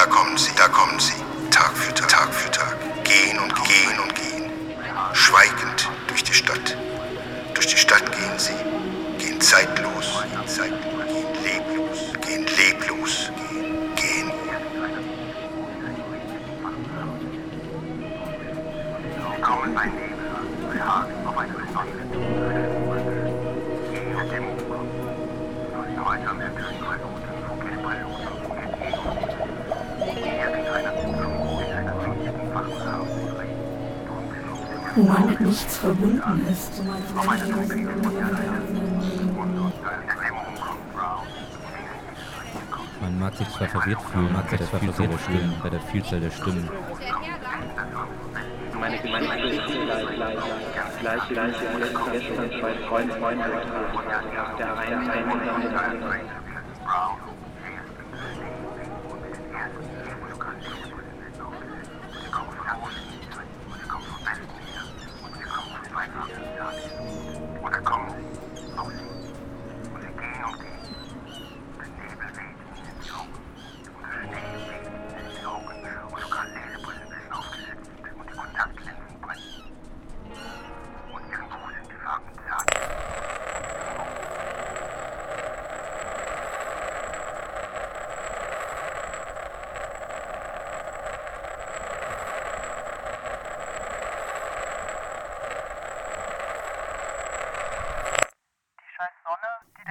da kommen sie, da kommen sie. Tag für Tag, Tag für Tag. Gehen und gehen und gehen. Schweigend durch die Stadt. Durch die Stadt gehen sie. Gehen zeitlos, zeitlos, nichts verbunden ist. Der der. Man mag sich zwar verwirrt fühlen bei der Vielzahl der Stimmen, bei der Vielzahl der Stimmen, meine Geschichte ist gleich, gleich, gleich, gleich, gleich, gestern zwei Freunde, Freunde, der eine, eine, Oder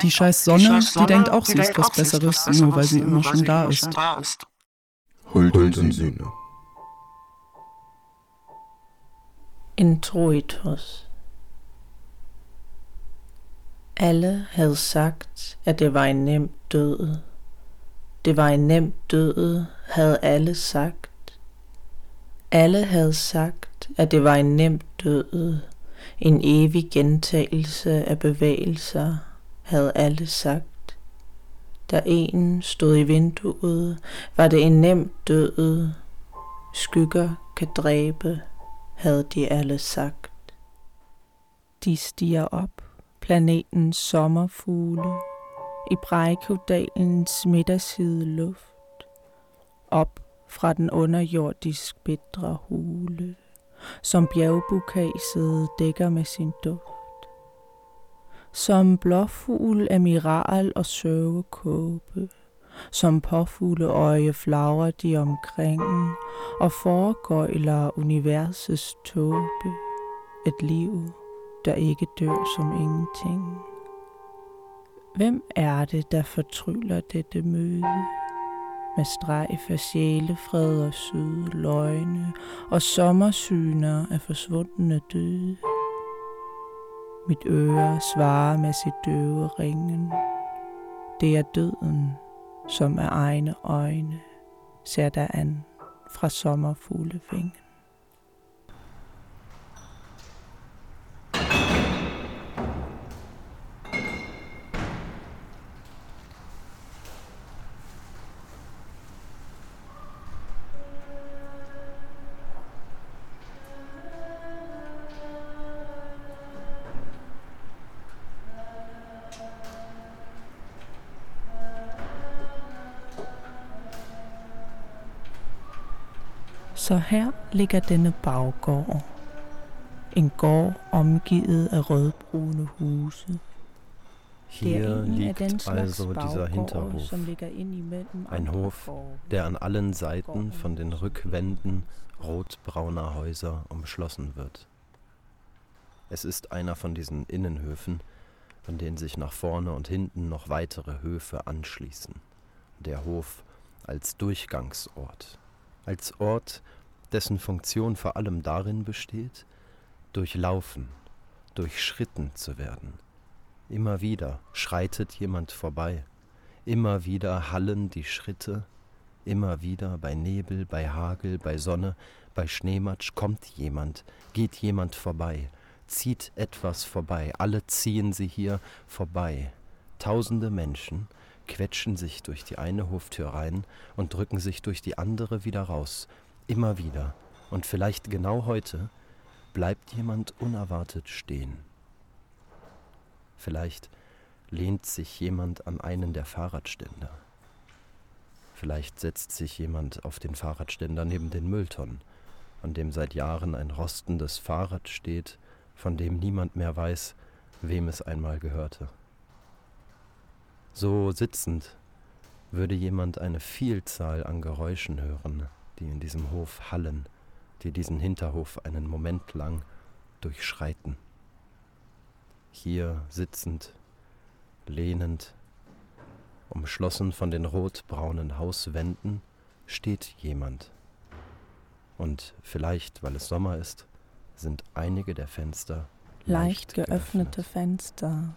Die scheiß Sonne, die denkt auch, sie ist was Besseres, nur weil sie immer schon da ist. Huld und Sühne. Introitus. Alle havde sagt, at det var en nem død. Det var en nem død, havde alle sagt. Alle havde sagt, at det var en nem død. En evig gentagelse af bevægelser, havde alle sagt. Da en stod i vinduet, var det en nem død. Skygger kan dræbe, havde de alle sagt. De stiger op, planetens sommerfugle, i Breikodalens midterside luft, op fra den underjordisk bitre hule, som bjergbukaset dækker med sin duft. Som blåfugl, amiral og sørgekåbe, som påfugleøje flagrer de omkring og foregøjler universets tåbe. Et liv, der ikke dør som ingenting. Hvem er det, der fortryller dette møde? Med strejf af sjælefred og søde løgne og sommersyner af forsvundne døde. Mit øre svarer med sit døve ringen. Det er døden, som af egne øjne ser der an fra sommerfuglevingen. Ligger denne baggård. En gård omgivet af rødbrune huse. Er Hier liegt also dieser Hinterhof. Ein Hof, der an allen Seiten von den Rückwänden rotbrauner Häuser umschlossen wird. Es ist einer von diesen Innenhöfen, von denen sich nach vorne und hinten noch weitere Höfe anschließen. Der Hof als Durchgangsort, als Ort, dessen Funktion vor allem darin besteht, durchlaufen, durchschritten zu werden. Immer wieder schreitet jemand vorbei, immer wieder hallen die Schritte, immer wieder bei Nebel, bei Hagel, bei Sonne, bei Schneematsch kommt jemand, geht jemand vorbei, zieht etwas vorbei, alle ziehen sie hier vorbei. Tausende Menschen quetschen sich durch die eine Hoftür rein und drücken sich durch die andere wieder raus, immer wieder. Und vielleicht genau heute bleibt jemand unerwartet stehen. Vielleicht lehnt sich jemand an einen der Fahrradständer. Vielleicht setzt sich jemand auf den Fahrradständer neben den Mülltonnen, an dem seit Jahren ein rostendes Fahrrad steht, von dem niemand mehr weiß, wem es einmal gehörte. So sitzend würde jemand eine Vielzahl an Geräuschen hören, die in diesem Hof hallen, die diesen Hinterhof einen Moment lang durchschreiten. Hier sitzend, lehnend, umschlossen von den rotbraunen Hauswänden, steht jemand. Und vielleicht, weil es Sommer ist, sind einige der Fenster leicht geöffnete Fenster.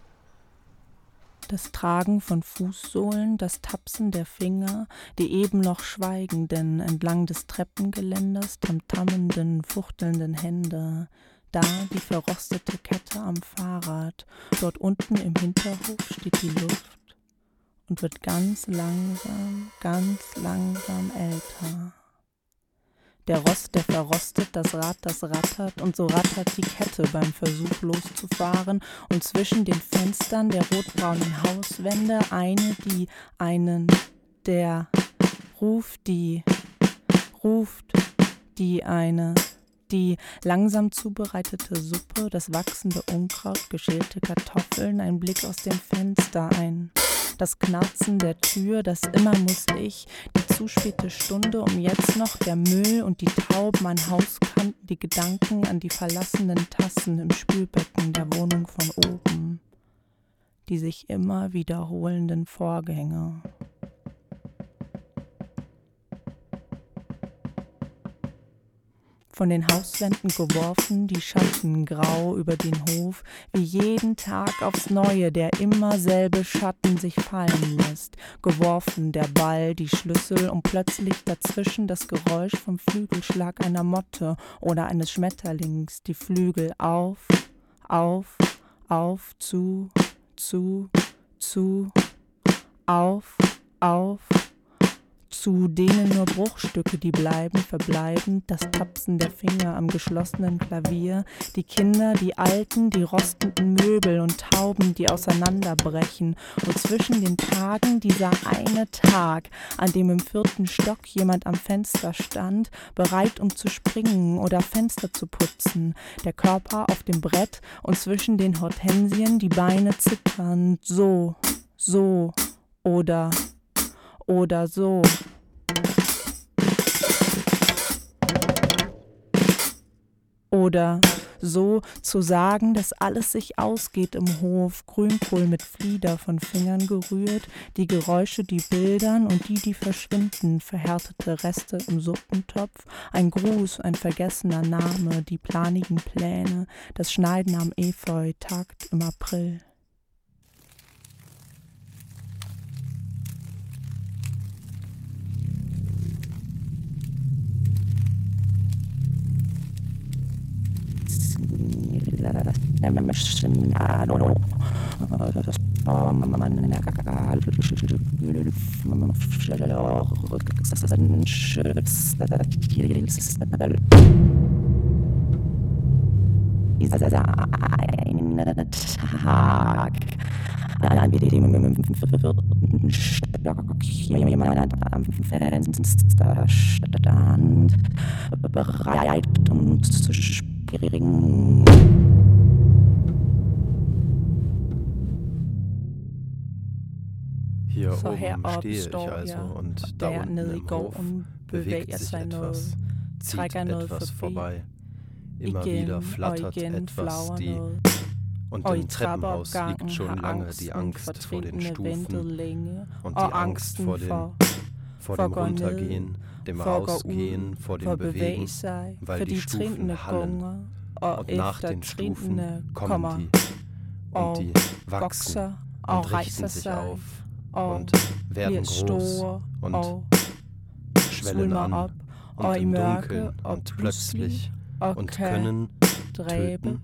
Das Tragen von Fußsohlen, das Tapsen der Finger, die eben noch schweigenden entlang des Treppengeländers tamtammenden, fuchtelnden Hände, da die verrostete Kette am Fahrrad, dort unten im Hinterhof steht die Luft und wird ganz langsam, ganz langsam älter. Der Rost, der verrostet, das Rad, das rattert, und so rattert die Kette beim Versuch loszufahren, und zwischen den Fenstern der rotbraunen Hauswände eine, die einen, der ruft die, ruft die eine, die langsam zubereitete Suppe, das wachsende Unkraut, geschälte Kartoffeln, ein Blick aus dem Fenster, ein das Knarzen der Tür, das immer muss ich, die zu späte Stunde, um jetzt noch der Müll und die Tauben an Hauskanten, die Gedanken an die verlassenen Tassen im Spülbecken der Wohnung von oben, die sich immer wiederholenden Vorgänge. Von den Hauswänden geworfen, die Schatten grau über den Hof, wie jeden Tag aufs Neue der immer selbe Schatten sich fallen lässt, geworfen der Ball, die Schlüssel und plötzlich dazwischen das Geräusch vom Flügelschlag einer Motte oder eines Schmetterlings, die Flügel auf, auf, auf, zu, zu, zu, auf, auf, zu denen nur Bruchstücke, die bleiben, verbleiben, das Tapsen der Finger am geschlossenen Klavier, die Kinder, die Alten, die rostenden Möbel und Tauben, die auseinanderbrechen, und zwischen den Tagen dieser eine Tag, an dem im vierten Stock jemand am Fenster stand, bereit um zu springen oder Fenster zu putzen, der Körper auf dem Brett und zwischen den Hortensien die Beine zitternd, so, so oder oder so. Oder so zu sagen, dass alles sich ausgeht im Hof, Grünkohl mit Flieder von Fingern gerührt, die Geräusche, die bildern und die, die verschwinden, verhärtete Reste im Suppentopf, ein Gruß, ein vergessener Name, die planigen Pläne, das Schneiden am Efeu, Takt im April. Tag, an dem vierten Stock jemand am Fenster stand, bereit um zu springen. Hier Så oben stehe ich also und da der unten im Hof bewegt sich etwas, zieht etwas vorbei. Immer wieder flattert etwas, die und im Treppenhaus liegt schon lange die Angst vor den Stufen und og die Angst vor dem, for, vor dem Runtergehen, dem Rausgehen, vor bevæge Bewegen, weil die Stufen hallen. og Und nach den Stufen kommen die. Og und die wachsen und richten rejser sich auf und werden groß und schwellen an und im Dunkeln und plötzlich und können töten,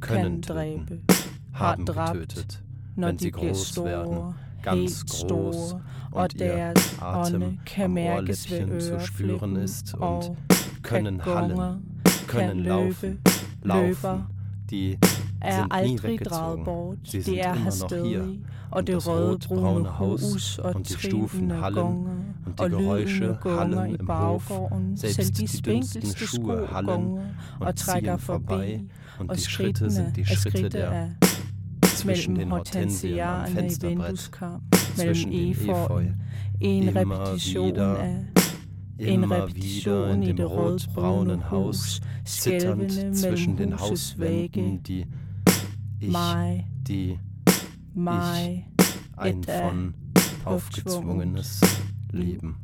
können töten, haben getötet, wenn sie groß werden, ganz groß und ihr Atem am Ohrläppchen zu spüren ist und og können hallen, können laufen, laufen, die er sind nie weggezogen. Sie sind er immer noch hier. Und das rotbraune Haus und die Stufen hallen und die Geräusche hallen im Hof. Selbst die dünnsten Schuhe hallen und ziehen vorbei. Und die Schritte sind die Schritte der af zwischen den Hortensien am Fensterbrett, zwischen den Efeu, immer repetition wieder, en immer wieder repetition in dem rotbraunen Haus, zitternd zwischen den Hauswänden, vægge, die ich, die mig, ein af von aufgezwungenes Leben.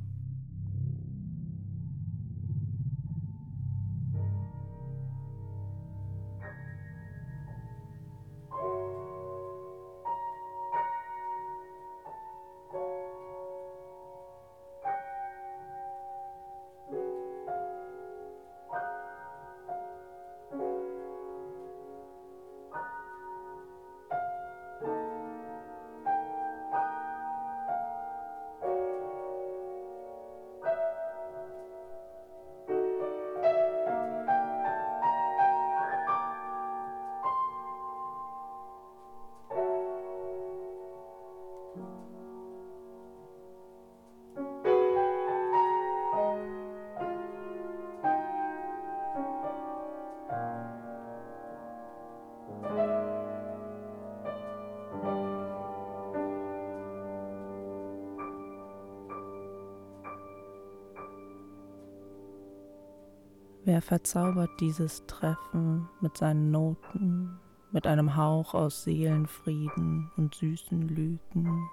Wer verzaubert dieses Treffen mit seinen Noten, mit einem Hauch aus Seelenfrieden und süßen Lügen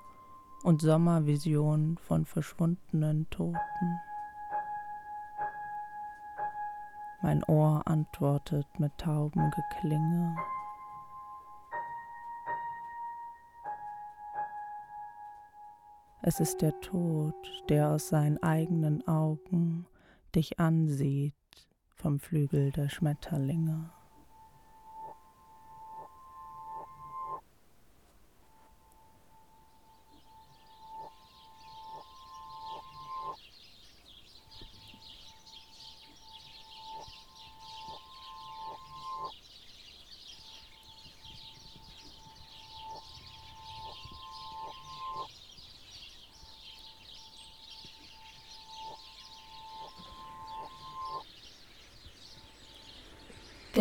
und Sommervisionen von verschwundenen Toten? Mein Ohr antwortet mit taubem Geklinge. Es ist der Tod, der aus seinen eigenen Augen dich ansieht vom Flügel der Schmetterlinge.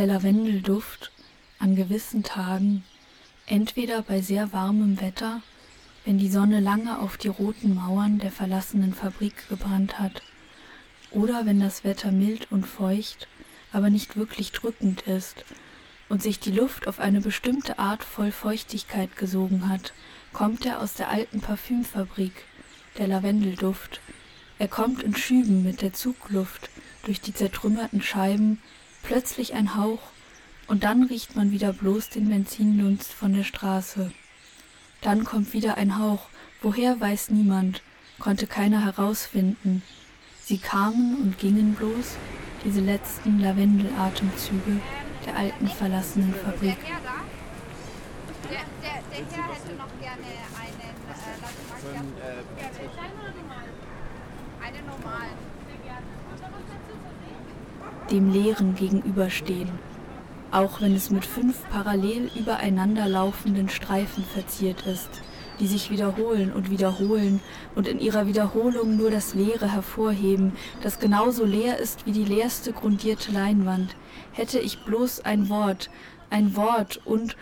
Der Lavendelduft an gewissen Tagen, entweder bei sehr warmem Wetter, wenn die Sonne lange auf die roten Mauern der verlassenen Fabrik gebrannt hat, oder wenn das Wetter mild und feucht, aber nicht wirklich drückend ist und sich die Luft auf eine bestimmte Art voll Feuchtigkeit gesogen hat, kommt er aus der alten Parfümfabrik, der Lavendelduft. Er kommt in Schüben mit der Zugluft durch die zertrümmerten Scheiben, plötzlich ein Hauch, und dann riecht man wieder bloß den Benzindunst von der Straße. Dann kommt wieder ein Hauch, woher weiß niemand, konnte keiner herausfinden. Sie kamen und gingen bloß, diese letzten Lavendelatemzüge der alten verlassenen Fabrik. Der, der, der Herr hätte noch gerne einen äh, Latte Einen normalen. Dem Leeren gegenüberstehen, auch wenn es mit fünf parallel übereinander laufenden Streifen verziert ist, die sich wiederholen und wiederholen und in ihrer Wiederholung nur das Leere hervorheben, das genauso leer ist wie die leerste grundierte Leinwand. Hätte ich bloß ein Wort, ein Wort und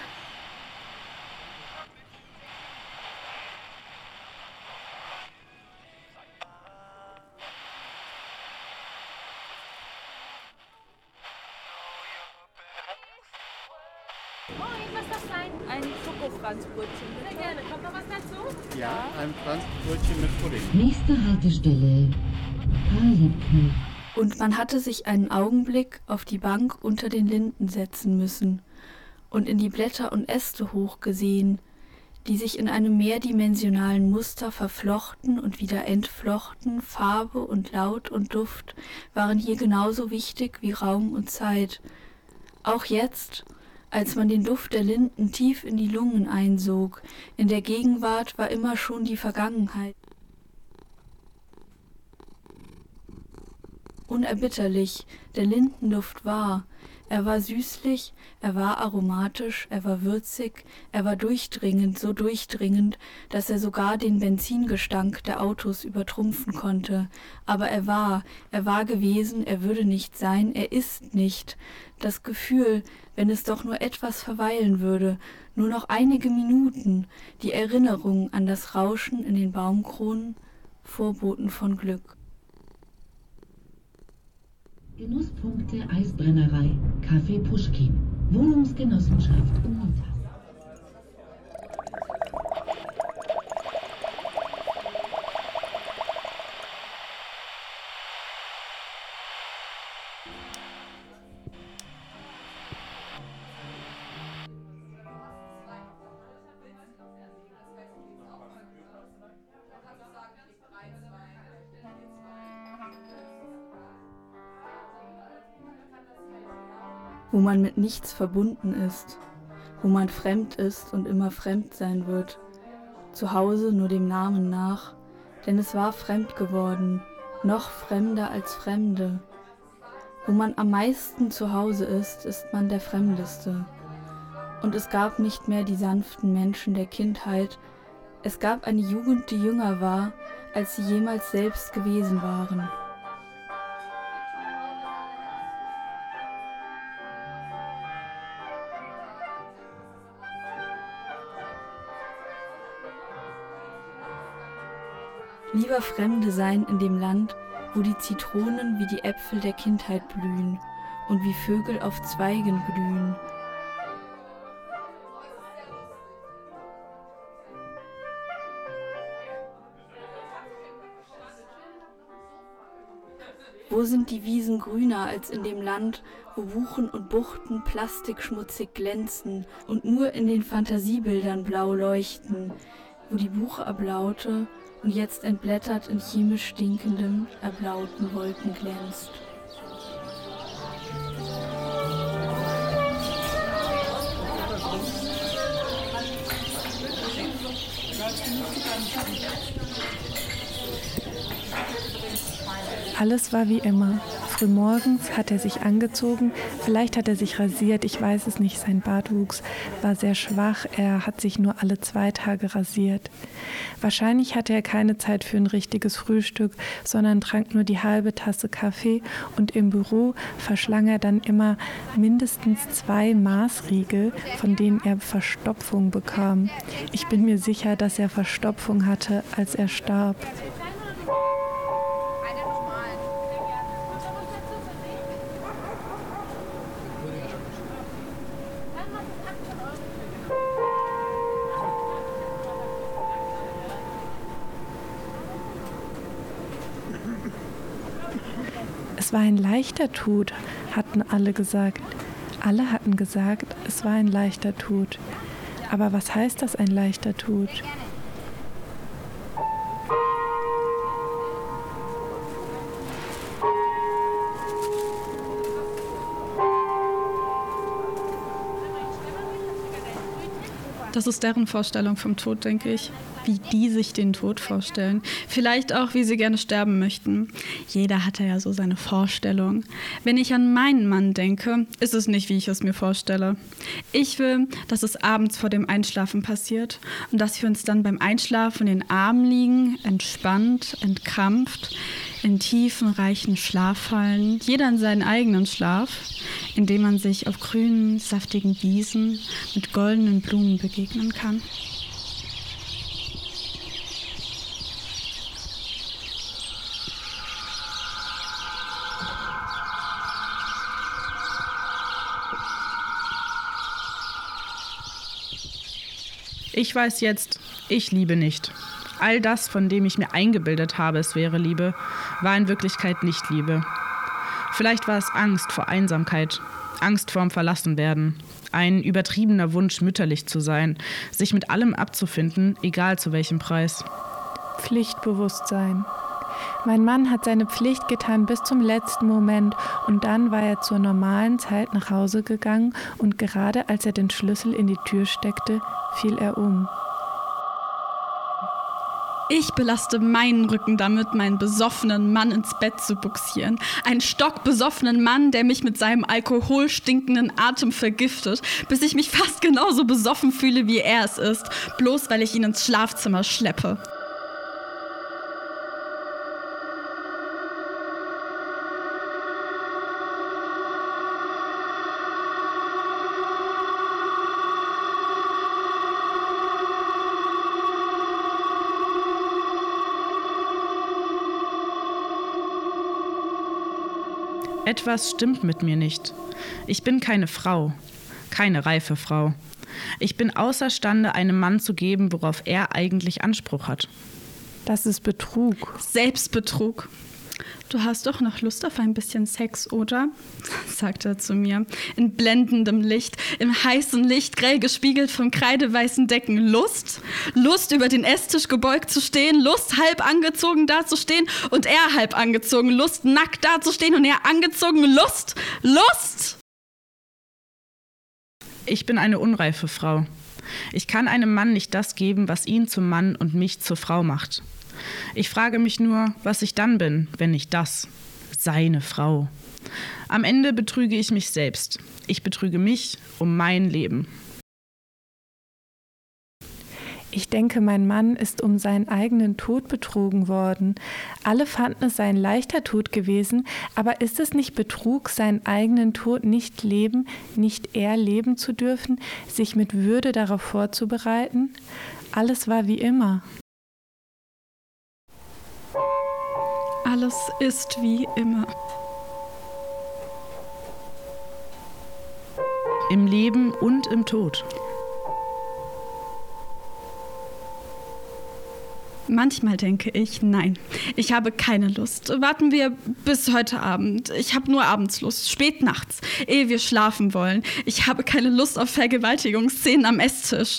Haltestelle. Und man hatte sich einen Augenblick auf die Bank unter den Linden setzen müssen und in die Blätter und Äste hochgesehen, die sich in einem mehrdimensionalen Muster verflochten und wieder entflochten, Farbe und Laut und Duft waren hier genauso wichtig wie Raum und Zeit. Auch jetzt, als man den Duft der Linden tief in die Lungen einsog, in der Gegenwart war immer schon die Vergangenheit. Unerbitterlich, der Lindenduft war, Er war süßlich, er war aromatisch, er war würzig, er war durchdringend, so durchdringend, dass er sogar den Benzingestank der Autos übertrumpfen konnte. Aber er war, er war gewesen, er würde nicht sein, er ist nicht. Das Gefühl, wenn es doch nur etwas verweilen würde, nur noch einige Minuten, die Erinnerung an das Rauschen in den Baumkronen, Vorboten von Glück. Genusspunkte Eisbrennerei, Café Puschkin, Wohnungsgenossenschaft Unitas. Wo man mit nichts verbunden ist, wo man fremd ist und immer fremd sein wird, zu Hause nur dem Namen nach, denn es war fremd geworden, noch fremder als Fremde. Wo man am meisten zu Hause ist, ist man der Fremdeste. Und es gab nicht mehr die sanften Menschen der Kindheit, es gab eine Jugend, die jünger war, als sie jemals selbst gewesen waren. Lieber Fremde sein in dem Land, wo die Zitronen wie die Äpfel der Kindheit blühen und wie Vögel auf Zweigen glühen. Wo sind die Wiesen grüner als in dem Land, wo Buchen und Buchten plastikschmutzig glänzen und nur in den Fantasiebildern blau leuchten, wo die Buchablaute und jetzt entblättert in chemisch stinkendem, erblauten Wolken glänzt. Alles war wie immer. Frühmorgens hat er sich angezogen, vielleicht hat er sich rasiert, ich weiß es nicht, sein Bartwuchs war sehr schwach, er hat sich nur alle zwei Tage rasiert. Wahrscheinlich hatte er keine Zeit für ein richtiges Frühstück, sondern trank nur die halbe Tasse Kaffee und im Büro verschlang er dann immer mindestens zwei Maßriegel, von denen er Verstopfung bekam. Ich bin mir sicher, dass er Verstopfung hatte, als er starb. Es war ein leichter Tod, hatten alle gesagt. Alle hatten gesagt, es war ein leichter Tod. Aber was heißt das ein leichter Tod? Das ist deren Vorstellung vom Tod, denke ich. Wie die sich den Tod vorstellen. Vielleicht auch, wie sie gerne sterben möchten. Jeder hatte ja so seine Vorstellung. Wenn ich an meinen Mann denke, ist es nicht, wie ich es mir vorstelle. Ich will, dass es abends vor dem Einschlafen passiert und dass wir uns dann beim Einschlafen in den Armen liegen, entspannt, entkrampft, in tiefen, reichen Schlaf fallen, jeder in seinen eigenen Schlaf, in dem man sich auf grünen, saftigen Wiesen mit goldenen Blumen begegnen kann. Ich weiß jetzt, ich liebe nicht. All das, von dem ich mir eingebildet habe, es wäre Liebe, war in Wirklichkeit nicht Liebe. Vielleicht war es Angst vor Einsamkeit, Angst vorm Verlassenwerden, ein übertriebener Wunsch, mütterlich zu sein, sich mit allem abzufinden, egal zu welchem Preis. Pflichtbewusstsein. Mein Mann hat seine Pflicht getan bis zum letzten Moment und dann war er zur normalen Zeit nach Hause gegangen und gerade als er den Schlüssel in die Tür steckte, fiel er um. Ich belaste meinen Rücken damit, meinen besoffenen Mann ins Bett zu buxieren. Einen stockbesoffenen Mann, der mich mit seinem alkoholstinkenden Atem vergiftet, bis ich mich fast genauso besoffen fühle, wie er es ist, bloß weil ich ihn ins Schlafzimmer schleppe. Etwas stimmt mit mir nicht. Ich bin keine Frau, keine reife Frau. Ich bin außerstande, einem Mann zu geben, worauf er eigentlich Anspruch hat. Das ist Betrug. Selbstbetrug. Du hast doch noch Lust auf ein bisschen Sex, oder? sagt er zu mir. In blendendem Licht, im heißen Licht, grell gespiegelt von kreideweißen Decken. Lust? Lust, über den Esstisch gebeugt zu stehen, Lust, halb angezogen dazustehen und er halb angezogen. Lust, nackt dazustehen und er angezogen. Lust? Lust? Ich bin eine unreife Frau. Ich kann einem Mann nicht das geben, was ihn zum Mann und mich zur Frau macht. Ich frage mich nur, was ich dann bin, wenn nicht das, seine Frau. Am Ende betrüge ich mich selbst. Ich betrüge mich um mein Leben. Ich denke, mein Mann ist um seinen eigenen Tod betrogen worden. Alle fanden es sei ein leichter Tod gewesen, aber ist es nicht Betrug, seinen eigenen Tod nicht leben, nicht erleben zu dürfen, sich mit Würde darauf vorzubereiten? Alles war wie immer. Alles ist wie immer. Im Leben und im Tod. Manchmal denke ich, nein, ich habe keine Lust. Warten wir bis heute Abend. Ich habe nur abends Lust, spät nachts, ehe wir schlafen wollen. Ich habe keine Lust auf Vergewaltigungsszenen am Esstisch.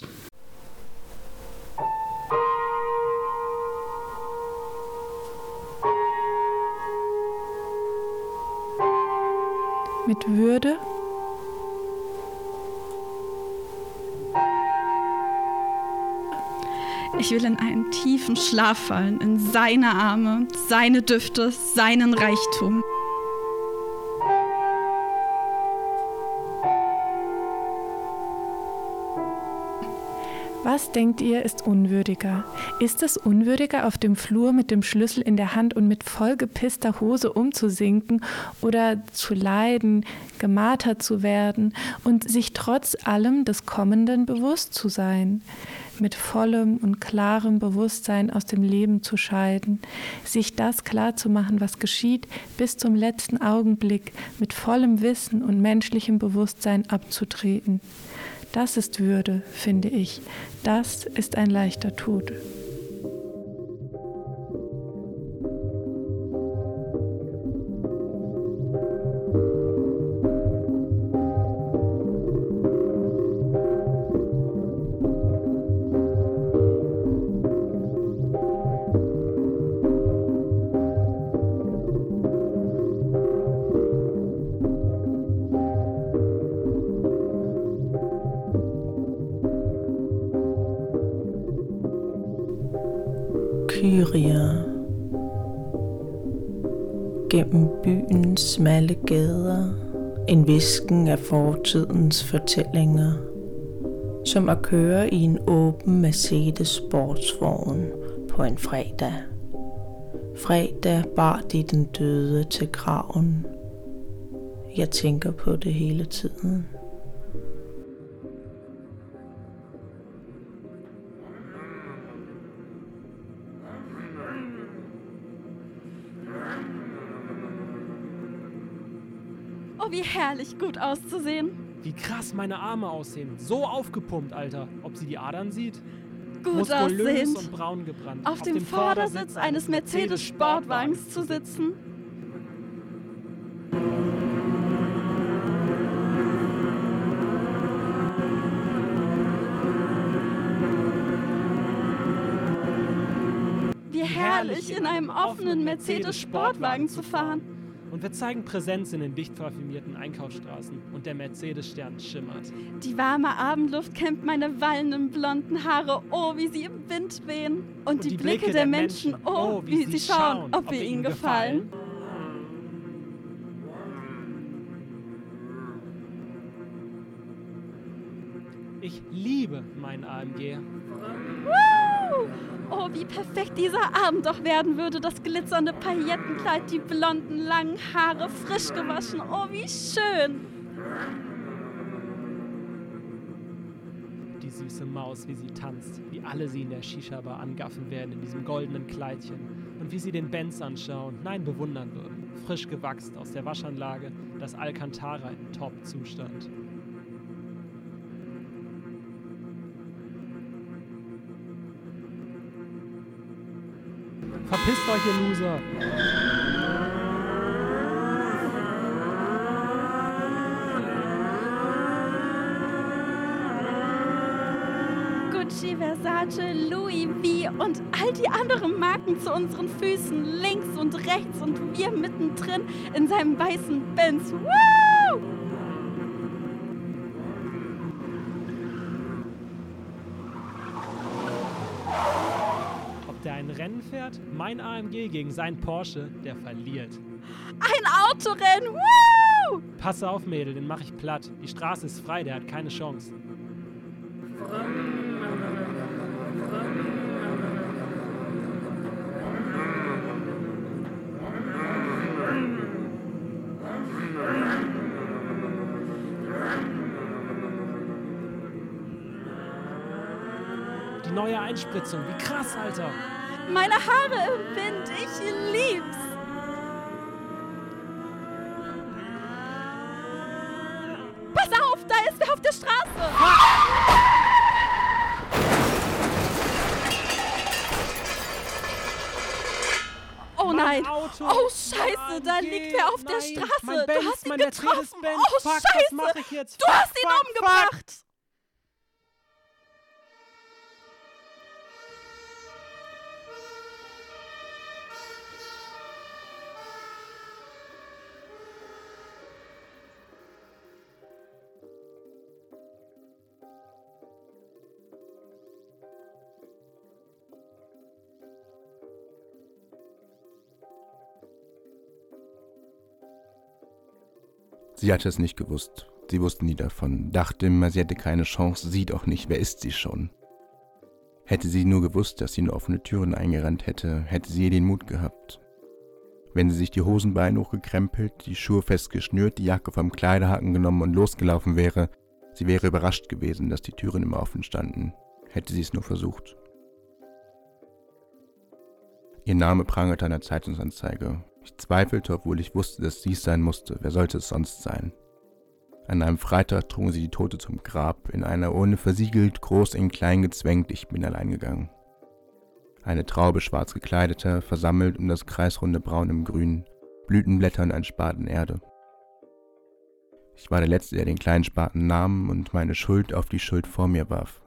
Mit Würde Ich will in einen tiefen Schlaf fallen, in seine Arme, seine Düfte, seinen Reichtum. Was denkt ihr, ist unwürdiger? Ist es unwürdiger, auf dem Flur mit dem Schlüssel in der Hand und mit vollgepisster Hose umzusinken oder zu leiden, gemartert zu werden und sich trotz allem des Kommenden bewusst zu sein? Mit vollem und klarem Bewusstsein aus dem Leben zu scheiden, sich das klar zu machen, was geschieht, bis zum letzten Augenblick mit vollem Wissen und menschlichem Bewusstsein abzutreten. Das ist Würde, finde ich. Das ist ein leichter Tod. Smalle gader En visken af fortidens fortællinger Som at køre i en åben Mercedes sportsvogn på en fredag. Fredag bar de den døde til graven. Jeg tænker på det hele tiden. Herrlich gut auszusehen. Wie krass meine Arme aussehen. So aufgepumpt, Alter. Ob sie die Adern sieht? Gut Muskulös aussehend. und braun gebrannt. Auf, dem, Vordersitz eines Mercedes-Sportwagens zu sitzen. Wie herrlich, in einem offenen Mercedes-Sportwagen zu fahren. Und wir zeigen Präsenz in den dicht parfümierten Einkaufsstraßen und der Mercedes-Stern schimmert. Die warme Abendluft kämmt meine wallenden blonden Haare, oh, wie sie im Wind wehen. Und, die, Blicke, der, Menschen, oh, wie, sie schauen, ob wir ihnen gefallen. Ich liebe meinen AMG. Oh, wie perfekt dieser Abend doch werden würde. Das glitzernde Paillettenkleid, die blonden langen Haare, frisch gewaschen. Oh, wie schön. Die süße Maus, wie sie tanzt, wie alle sie in der Shisha-Bar angaffen werden in diesem goldenen Kleidchen. Und wie sie den Benz anschauen, nein, bewundern würden. Frisch gewachst aus der Waschanlage, das Alcantara in Top-Zustand. Verpisst euch, ihr Loser! Gucci, Versace, Louis V und all die anderen Marken zu unseren Füßen, links und rechts und wir mittendrin in seinem weißen Benz. Woo! Ob der ein Rennen fährt, mein AMG gegen sein Porsche, der verliert. Ein Autorennen. Woo! Passe auf, Mädel, den mach ich platt. Die Straße ist frei, der hat keine Chance. Die neue Einspritzung, wie krass, Alter. Meine Haare im Wind, ich lieb's. Pass auf, da ist wer auf der Straße. Oh nein! Oh Scheiße, da liegt wer auf der Straße. mein du hast ihn getroffen. Oh Scheiße! Du hast ihn umgebracht. Sie hatte es nicht gewusst. Sie wusste nie davon, dachte immer, sie hätte keine Chance, sieht auch nicht, wer ist sie schon. Hätte sie nur gewusst, dass sie in offene Türen eingerannt hätte, hätte sie den Mut gehabt. Wenn sie sich die Hosenbeine hochgekrempelt, die Schuhe festgeschnürt, die Jacke vom Kleiderhaken genommen und losgelaufen wäre, sie wäre überrascht gewesen, dass die Türen immer offen standen. Hätte sie es nur versucht. Ihr Name prangerte an der Zeitungsanzeige. Ich zweifelte, obwohl ich wusste, dass sie es sein musste. Wer sollte es sonst sein? An einem Freitag trugen sie die Tote zum Grab, in einer Urne versiegelt, groß in klein gezwängt, ich bin allein gegangen. Eine Traube schwarz gekleideter, versammelt um das kreisrunde Braun im Grün, Blütenblätter und ein Spaten Erde. Ich war der Letzte, der den kleinen Spaten nahm und meine Schuld auf die Schuld vor mir warf.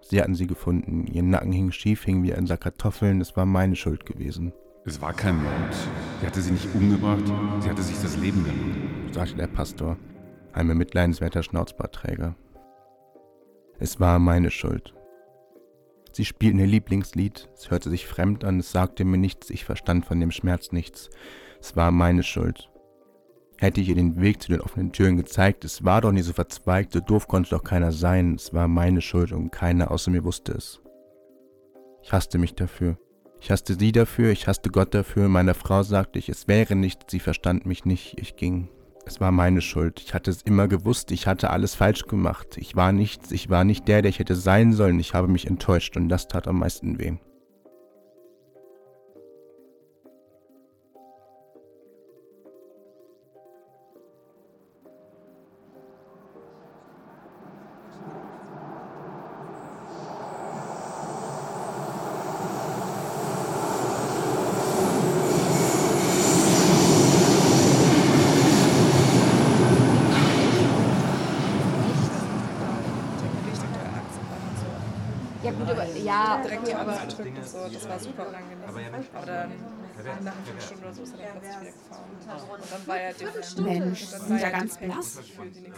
Sie hatten sie gefunden, ihr Nacken hing schief, hing wie ein Sack Kartoffeln, es war meine Schuld gewesen. Es war kein Mord. Sie hatte sie nicht umgebracht, sie hatte sich das Leben genommen. sagte der Pastor, ein bemitleidenswerter Schnauzbartträger. Es war meine Schuld. Sie spielten ihr Lieblingslied, es hörte sich fremd an, es sagte mir nichts, ich verstand von dem Schmerz nichts. Es war meine Schuld. Hätte ich ihr den Weg zu den offenen Türen gezeigt, es war doch nicht so verzweigt, so doof konnte doch keiner sein, es war meine Schuld und keiner außer mir wusste es. Ich hasste mich dafür. Ich hasste sie dafür, ich hasste Gott dafür, meiner Frau sagte ich, es wäre nichts, sie verstand mich nicht, ich ging. Es war meine Schuld, ich hatte es immer gewusst, ich hatte alles falsch gemacht, ich war nichts, ich war nicht der, der ich hätte sein sollen, ich habe mich enttäuscht und das tat am meisten weh. Ja direkt die Arme gedrückt und so. Das war super unangenehm. Aber dann nach einer Viertelstunde oder so ist er dann plötzlich wieder gefahren. Und dann war er definitiv. Mensch, Sie sind ja ganz blass.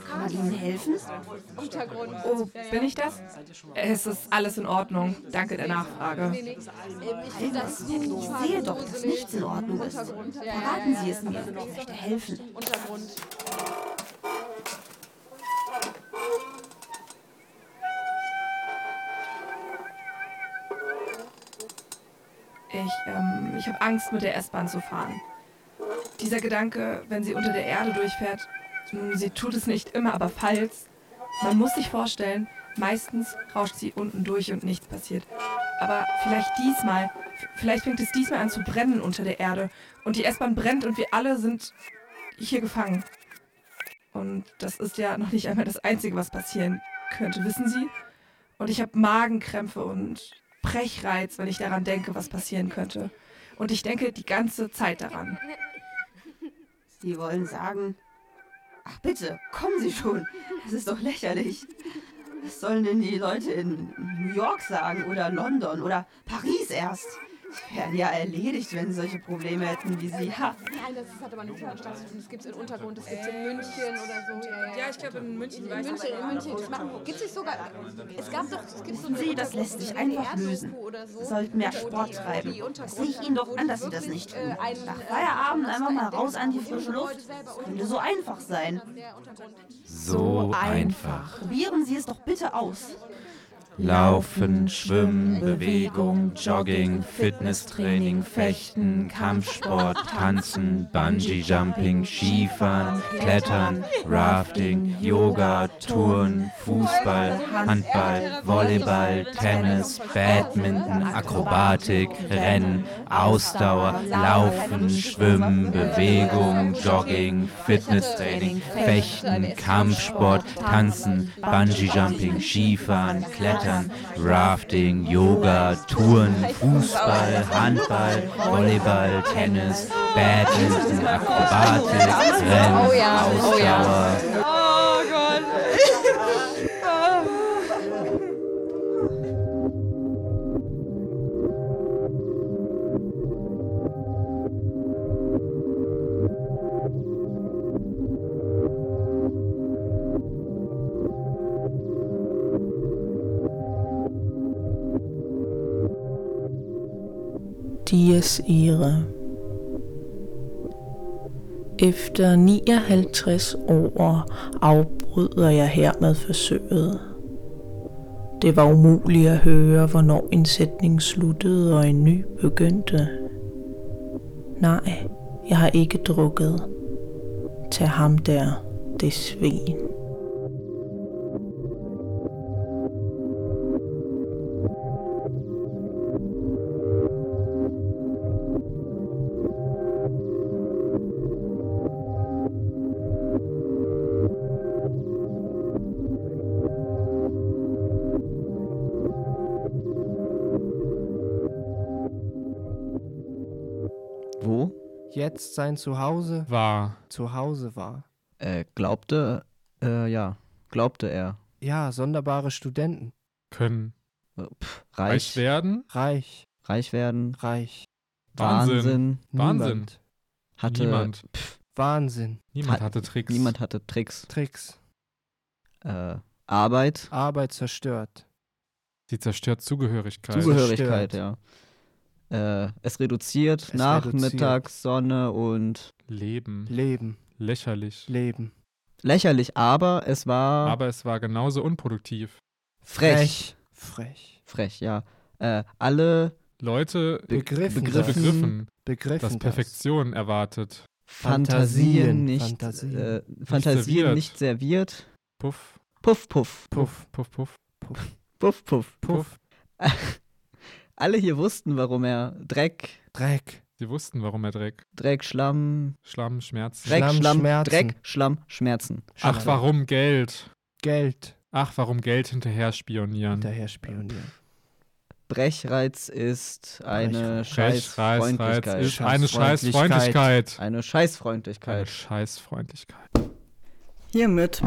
Kann man Ihnen helfen? Untergrund. Oh, bin ich das? Es ist alles in Ordnung. Danke der Nachfrage. Was? Ich sehe doch, dass nichts in Ordnung ist. Verraten Sie es mir. Ich möchte helfen. Untergrund. Ich habe Angst, mit der S-Bahn zu fahren. Dieser Gedanke, wenn sie unter der Erde durchfährt, hm, sie tut es nicht immer, aber falls, man muss sich vorstellen, meistens rauscht sie unten durch und nichts passiert. Aber vielleicht diesmal, vielleicht fängt es diesmal an zu brennen unter der Erde und die S-Bahn brennt und wir alle sind hier gefangen. Und das ist ja noch nicht einmal das Einzige, was passieren könnte, wissen Sie? Und ich habe Magenkrämpfe und Brechreiz, wenn ich daran denke, was passieren könnte. Und ich denke die ganze Zeit daran. Sie wollen sagen. Ach bitte, kommen Sie schon. Das ist doch lächerlich. Was sollen denn die Leute in New York sagen oder London oder Paris erst? Wären ja erledigt, wenn sie solche Probleme hätten wie Sie. Ha. Nein, das hat aber nichts mit der Stadt zu tun. Das gibt es in Untergrund, das gibt es in München oder so. Ja, Ja, ich glaube in München. In München, in München. Gibt es nicht sogar. Es gab doch. Es gibt so Sie, das lässt sich einfach lösen. Sie sollten mehr Sport treiben. Das sehe ich Ihnen doch an, dass Sie das nicht tun. Nach Feierabend einfach mal raus an die frische Luft. Das könnte so einfach sein. So einfach. Probieren Sie es doch bitte aus. Laufen, Schwimmen, Bewegung, Jogging, Fitnesstraining, Fechten, Kampfsport, Tanzen, Bungee-Jumping, Skifahren, Klettern, Rafting, Yoga, Touren, Fußball, Handball, Volleyball, Tennis, Badminton, Akrobatik, Rennen, Ausdauer, Laufen, Schwimmen, Bewegung, Jogging, Fitnesstraining, Fechten, Kampfsport, Tanzen, Bungee-Jumping, Skifahren, Klettern, Rafting, Yoga, Touren, Fußball, Handball, Volleyball, Tennis, Badminton, Akrobatik, Rennen, Oh ja, oh ja. Ausdauer. Dies Ire. Efter 59 år afbryder jeg hermed forsøget. Det var umuligt at høre, hvornår en sætning sluttede og en ny begyndte. Nej, jeg har ikke drukket. Tag ham der, det svin. Jetzt sein Zuhause war. Zuhause war. Äh, glaubte, äh, ja, glaubte er. Ja, sonderbare Studenten. Können. Pff, Reich reich, werden? Reich. reich werden. Reich. Wahnsinn. Wahnsinn. Niemand. Hatte, Niemand. Pff, Wahnsinn. Niemand Hat- hatte Tricks. niemand hatte Tricks. Tricks. Äh, Arbeit, Arbeit zerstört. Sie zerstört Zugehörigkeit. Zugehörigkeit, ja. Äh, es reduziert, Es Nachmittags, Sonne und Leben. Leben. Lächerlich. Leben. lächerlich, aber es war Aber es war genauso unproduktiv. frech. Frech. Frech, ja. Äh, alle Leute Begriffen. Begriffen. begriffen, Begriffen. dass das. Perfektion erwartet. Fantasien nicht, Fantasien. Äh, Fantasien serviert. nicht serviert. Puff, Puff, puff. puff, puff, puff. Puff, puff. Puff. Alle hier wussten, warum er Dreck, Dreck. Sie wussten, warum er Dreck. Dreck, Schlamm, Schlamm, Schmerzen. Dreck, Schlamm, Schlamm, Schmerzen. Dreck, Schlamm, Schmerzen. Ach, warum Geld? Geld. Ach, warum Geld hinterher spionieren? Hinterher spionieren. Brechreiz ist eine Brech, Reiz Scheißfreundlichkeit. ist eine Scheißfreundlichkeit. Scheißfreundlichkeit. Eine Eine Scheißfreundlichkeit. Hiermit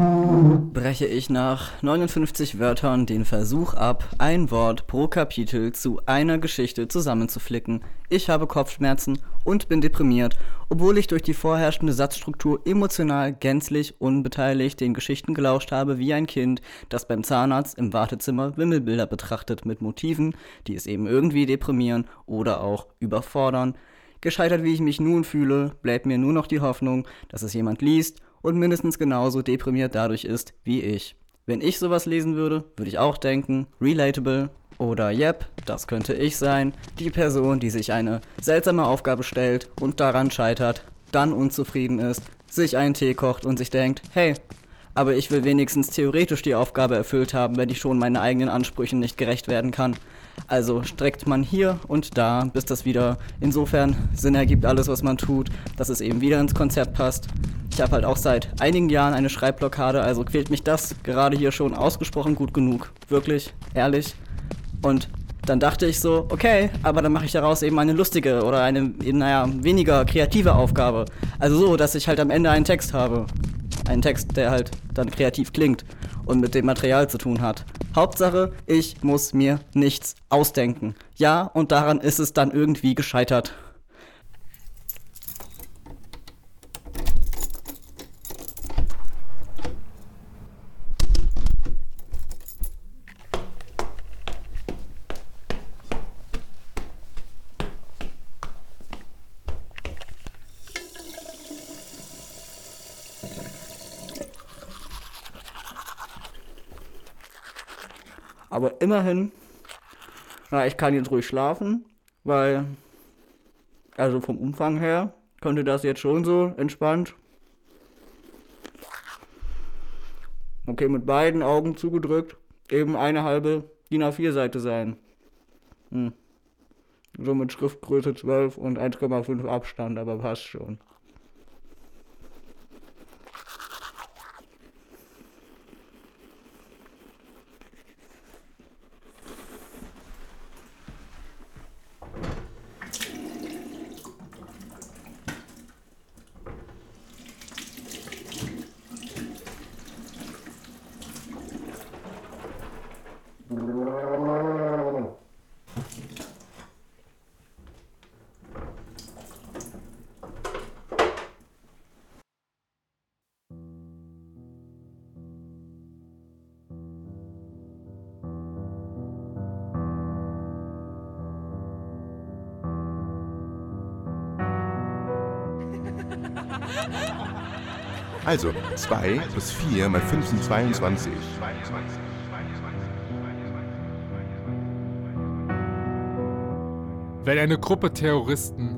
breche ich nach 59 Wörtern den Versuch ab, ein Wort pro Kapitel zu einer Geschichte zusammenzuflicken. Ich habe Kopfschmerzen und bin deprimiert, obwohl ich durch die vorherrschende Satzstruktur emotional gänzlich unbeteiligt den Geschichten gelauscht habe wie ein Kind, das beim Zahnarzt im Wartezimmer Wimmelbilder betrachtet mit Motiven, die es eben irgendwie deprimieren oder auch überfordern. Gescheitert wie ich mich nun fühle, bleibt mir nur noch die Hoffnung, dass es jemand liest und mindestens genauso deprimiert dadurch ist wie ich. Wenn ich sowas lesen würde, würde ich auch denken, relatable oder yep, das könnte ich sein, die Person, die sich eine seltsame Aufgabe stellt und daran scheitert, dann unzufrieden ist, sich einen Tee kocht und sich denkt, hey, aber ich will wenigstens theoretisch die Aufgabe erfüllt haben, wenn ich schon meinen eigenen Ansprüchen nicht gerecht werden kann. Also streckt man hier und da, bis das wieder insofern Sinn ergibt, alles was man tut, dass es eben wieder ins Konzept passt. Ich habe halt auch seit einigen Jahren eine Schreibblockade, also quält mich das gerade hier schon ausgesprochen gut genug. Wirklich, ehrlich. Und dann dachte ich so, okay, aber dann mache ich daraus eben eine lustige oder eine, naja, weniger kreative Aufgabe. Also so, dass ich halt am Ende einen Text habe. Einen Text, der halt dann kreativ klingt und mit dem Material zu tun hat. Hauptsache, ich muss mir nichts ausdenken. Ja, und daran ist es dann irgendwie gescheitert. Aber immerhin, na, ich kann jetzt ruhig schlafen, weil, also vom Umfang her, könnte das jetzt schon so entspannt. Okay, mit beiden Augen zugedrückt, eben eine halbe DIN A4-Seite sein. Hm. So mit Schriftgröße 12 und 1,5 Abstand, aber passt schon. Also, 2 plus 4 mal 5 sind 22. Wenn eine Gruppe Terroristen,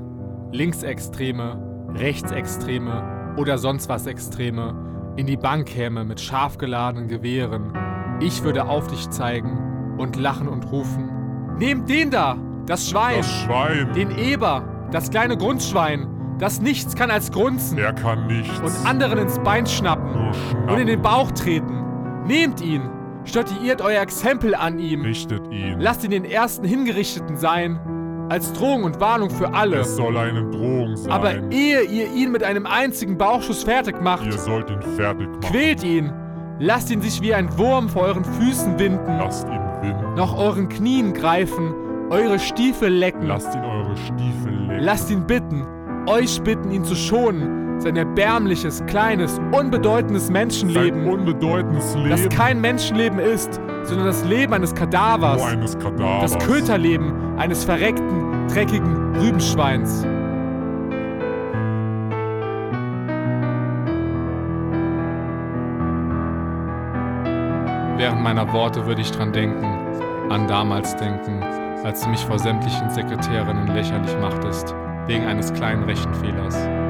Linksextreme, Rechtsextreme oder sonst was Extreme in die Bank käme mit scharf geladenen Gewehren, ich würde auf dich zeigen und lachen und rufen: Nehmt den da, das Schwein, Das Schwein. den Eber, das kleine Grundschwein, das nichts kann als grunzen Er kann nichts. und anderen ins Bein schnappen und in den Bauch treten. Nehmt ihn, statuiert euer Exempel an ihm, Richtet ihn. lasst ihn den ersten Hingerichteten sein, als Drohung und Warnung für alle. Es soll eine Drohung sein. Aber ehe ihr ihn mit einem einzigen Bauchschuss fertig macht, Ihr sollt ihn fertig machen. quält ihn, lasst ihn sich wie ein Wurm vor euren Füßen winden, Lasst ihn winden. nach euren Knien greifen, eure Stiefel lecken, Lasst ihn eure Stiefel lecken. lasst ihn bitten, euch bitten, ihn zu schonen, sein erbärmliches, kleines, unbedeutendes Menschenleben, Sein unbedeutendes Leben. das kein Menschenleben ist, sondern das Leben eines Kadavers, Nur eines Kadavers. das Köterleben eines verreckten, dreckigen Rübenschweins. Während meiner Worte würde ich dran denken, an damals denken, als du mich vor sämtlichen Sekretärinnen lächerlich machtest, wegen eines kleinen Rechenfehlers. Nee.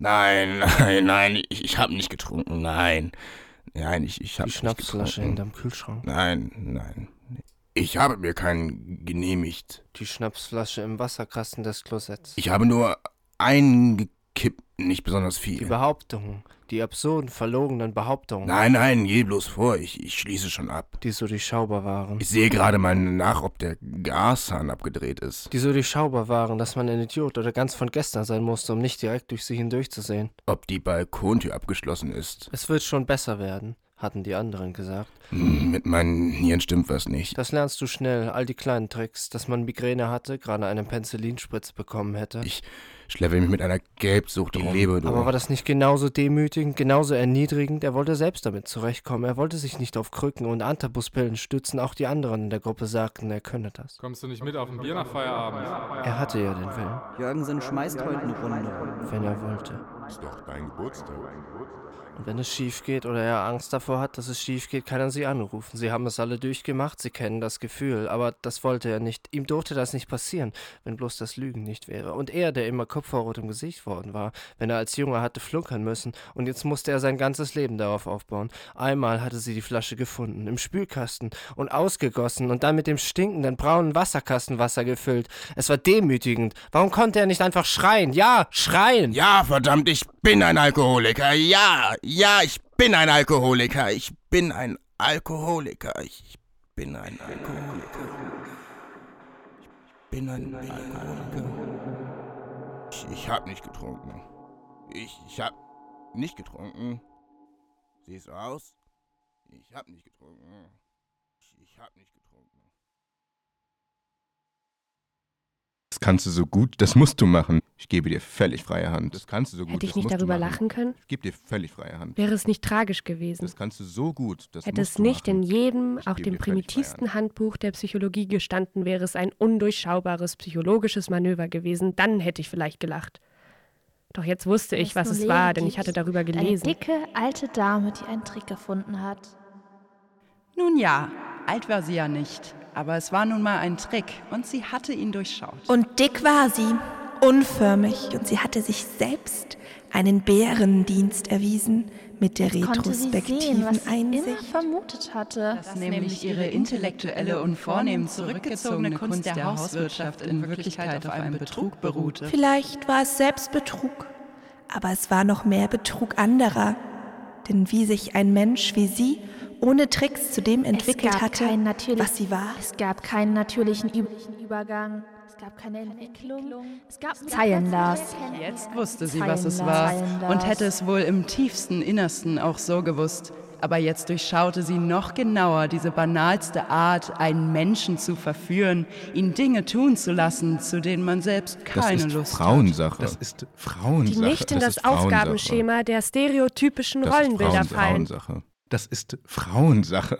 Nein, nein, nein, ich, ich habe nicht getrunken. Nein. Nein, ich, ich habe Die Schnapsflasche in in deinem Kühlschrank. Nein, nein. Ich habe mir keinen genehmigt. Die Schnapsflasche im Wasserkasten des Klosetts. Ich habe nur eingekippt, nicht besonders viel. Die Behauptungen, die absurden, verlogenen Behauptungen. Nein, nein, geh bloß vor, ich, ich schließe schon ab. Die so durchschaubar waren. Ich sehe gerade mal nach, ob der Gashahn abgedreht ist. Die so durchschaubar waren, dass man ein Idiot oder ganz von gestern sein musste, um nicht direkt durch sie hindurchzusehen. Ob die Balkontür abgeschlossen ist. Es wird schon besser werden, hatten die anderen gesagt. Hm, Mit meinen Nieren stimmt was nicht. Das lernst du schnell, all die kleinen Tricks, dass man Migräne hatte, gerade eine Penicillinspritze bekommen hätte. Ich schleppe mich mit einer Gelbsucht die Leber durch. Aber war das nicht genauso demütigend, genauso erniedrigend? Er wollte selbst damit zurechtkommen. Er wollte sich nicht auf Krücken und Antabuspillen stützen. Auch die anderen in der Gruppe sagten, er könne das. Kommst du nicht mit auf ein Bier nach Feierabend? Er hatte ja den Willen, Jürgensen schmeißt heute eine Runde. wenn er wollte. Ist doch dein Geburtstag. Und wenn es schief geht oder er Angst davor hat, dass es schief geht, kann er sie anrufen. Sie haben es alle durchgemacht, sie kennen das Gefühl, aber das wollte er nicht. Ihm durfte das nicht passieren, wenn bloß das Lügen nicht wäre. Und er, der immer kopfvorrot im Gesicht worden war, wenn er als Junge hatte flunkern müssen, und jetzt musste er sein ganzes Leben darauf aufbauen. Einmal hatte sie die Flasche gefunden, im Spülkasten, und ausgegossen und dann mit dem stinkenden braunen Wasserkasten Wasser gefüllt. Es war demütigend. Warum konnte er nicht einfach schreien? Ja, schreien! Ja, verdammt, ich bin ein Alkoholiker. Ja, ja, ich bin ein Alkoholiker. Ich bin ein Alkoholiker. Ich bin ein Alkoholiker. Ich bin ein Alkoholiker. Ich, ich hab nicht getrunken. Ich, ich hab nicht getrunken. Siehst du aus? Ich hab nicht getrunken. Ich, ich hab nicht getrunken. Das kannst du so gut, das musst du machen. Ich gebe dir völlig freie Hand. Das kannst du so gut. Hätte ich nicht darüber lachen können? Ich gebe dir völlig freie Hand. Wäre es nicht tragisch gewesen? Das kannst du so gut. Das Hätte musst es du nicht machen. in jedem, Ich auch dem primitivsten Handbuch der Psychologie gestanden, wäre es ein undurchschaubares psychologisches Manöver gewesen, dann hätte ich vielleicht gelacht. Doch jetzt wusste ich, was es war, denn ich hatte darüber gelesen. Eine dicke, alte Dame, die einen Trick erfunden hat. Nun ja, alt war sie ja nicht, aber es war nun mal ein Trick und sie hatte ihn durchschaut. Und dick war sie, unförmig, und sie hatte sich selbst einen Bärendienst erwiesen mit der sie retrospektiven sehen, was sie immer Einsicht. vermutet hatte. dass nämlich ihre intellektuelle und vornehm zurückgezogene Kunst der Hauswirtschaft in Wirklichkeit auf einem Betrug beruhte. Vielleicht war es Selbstbetrug, aber es war noch mehr Betrug anderer. Denn wie sich ein Mensch wie sie ohne Tricks zu dem entwickelt hatte, was sie war. Es gab keinen natürlichen Üb Übergang. Es gab keine Entwicklung. Es gab Zeilenlas. Jetzt wusste sie, was es war und hätte es wohl im tiefsten Innersten auch so gewusst. Aber jetzt durchschaute sie noch genauer diese banalste Art, einen Menschen zu verführen, ihn Dinge tun zu lassen, zu denen man selbst keine das ist Lust Frauensache. hat. Das ist Frauensache. die nicht in das das. Aufgabenschema der stereotypischen Das ist Rollenbilder fallen. Frauensache. Das ist Frauensache.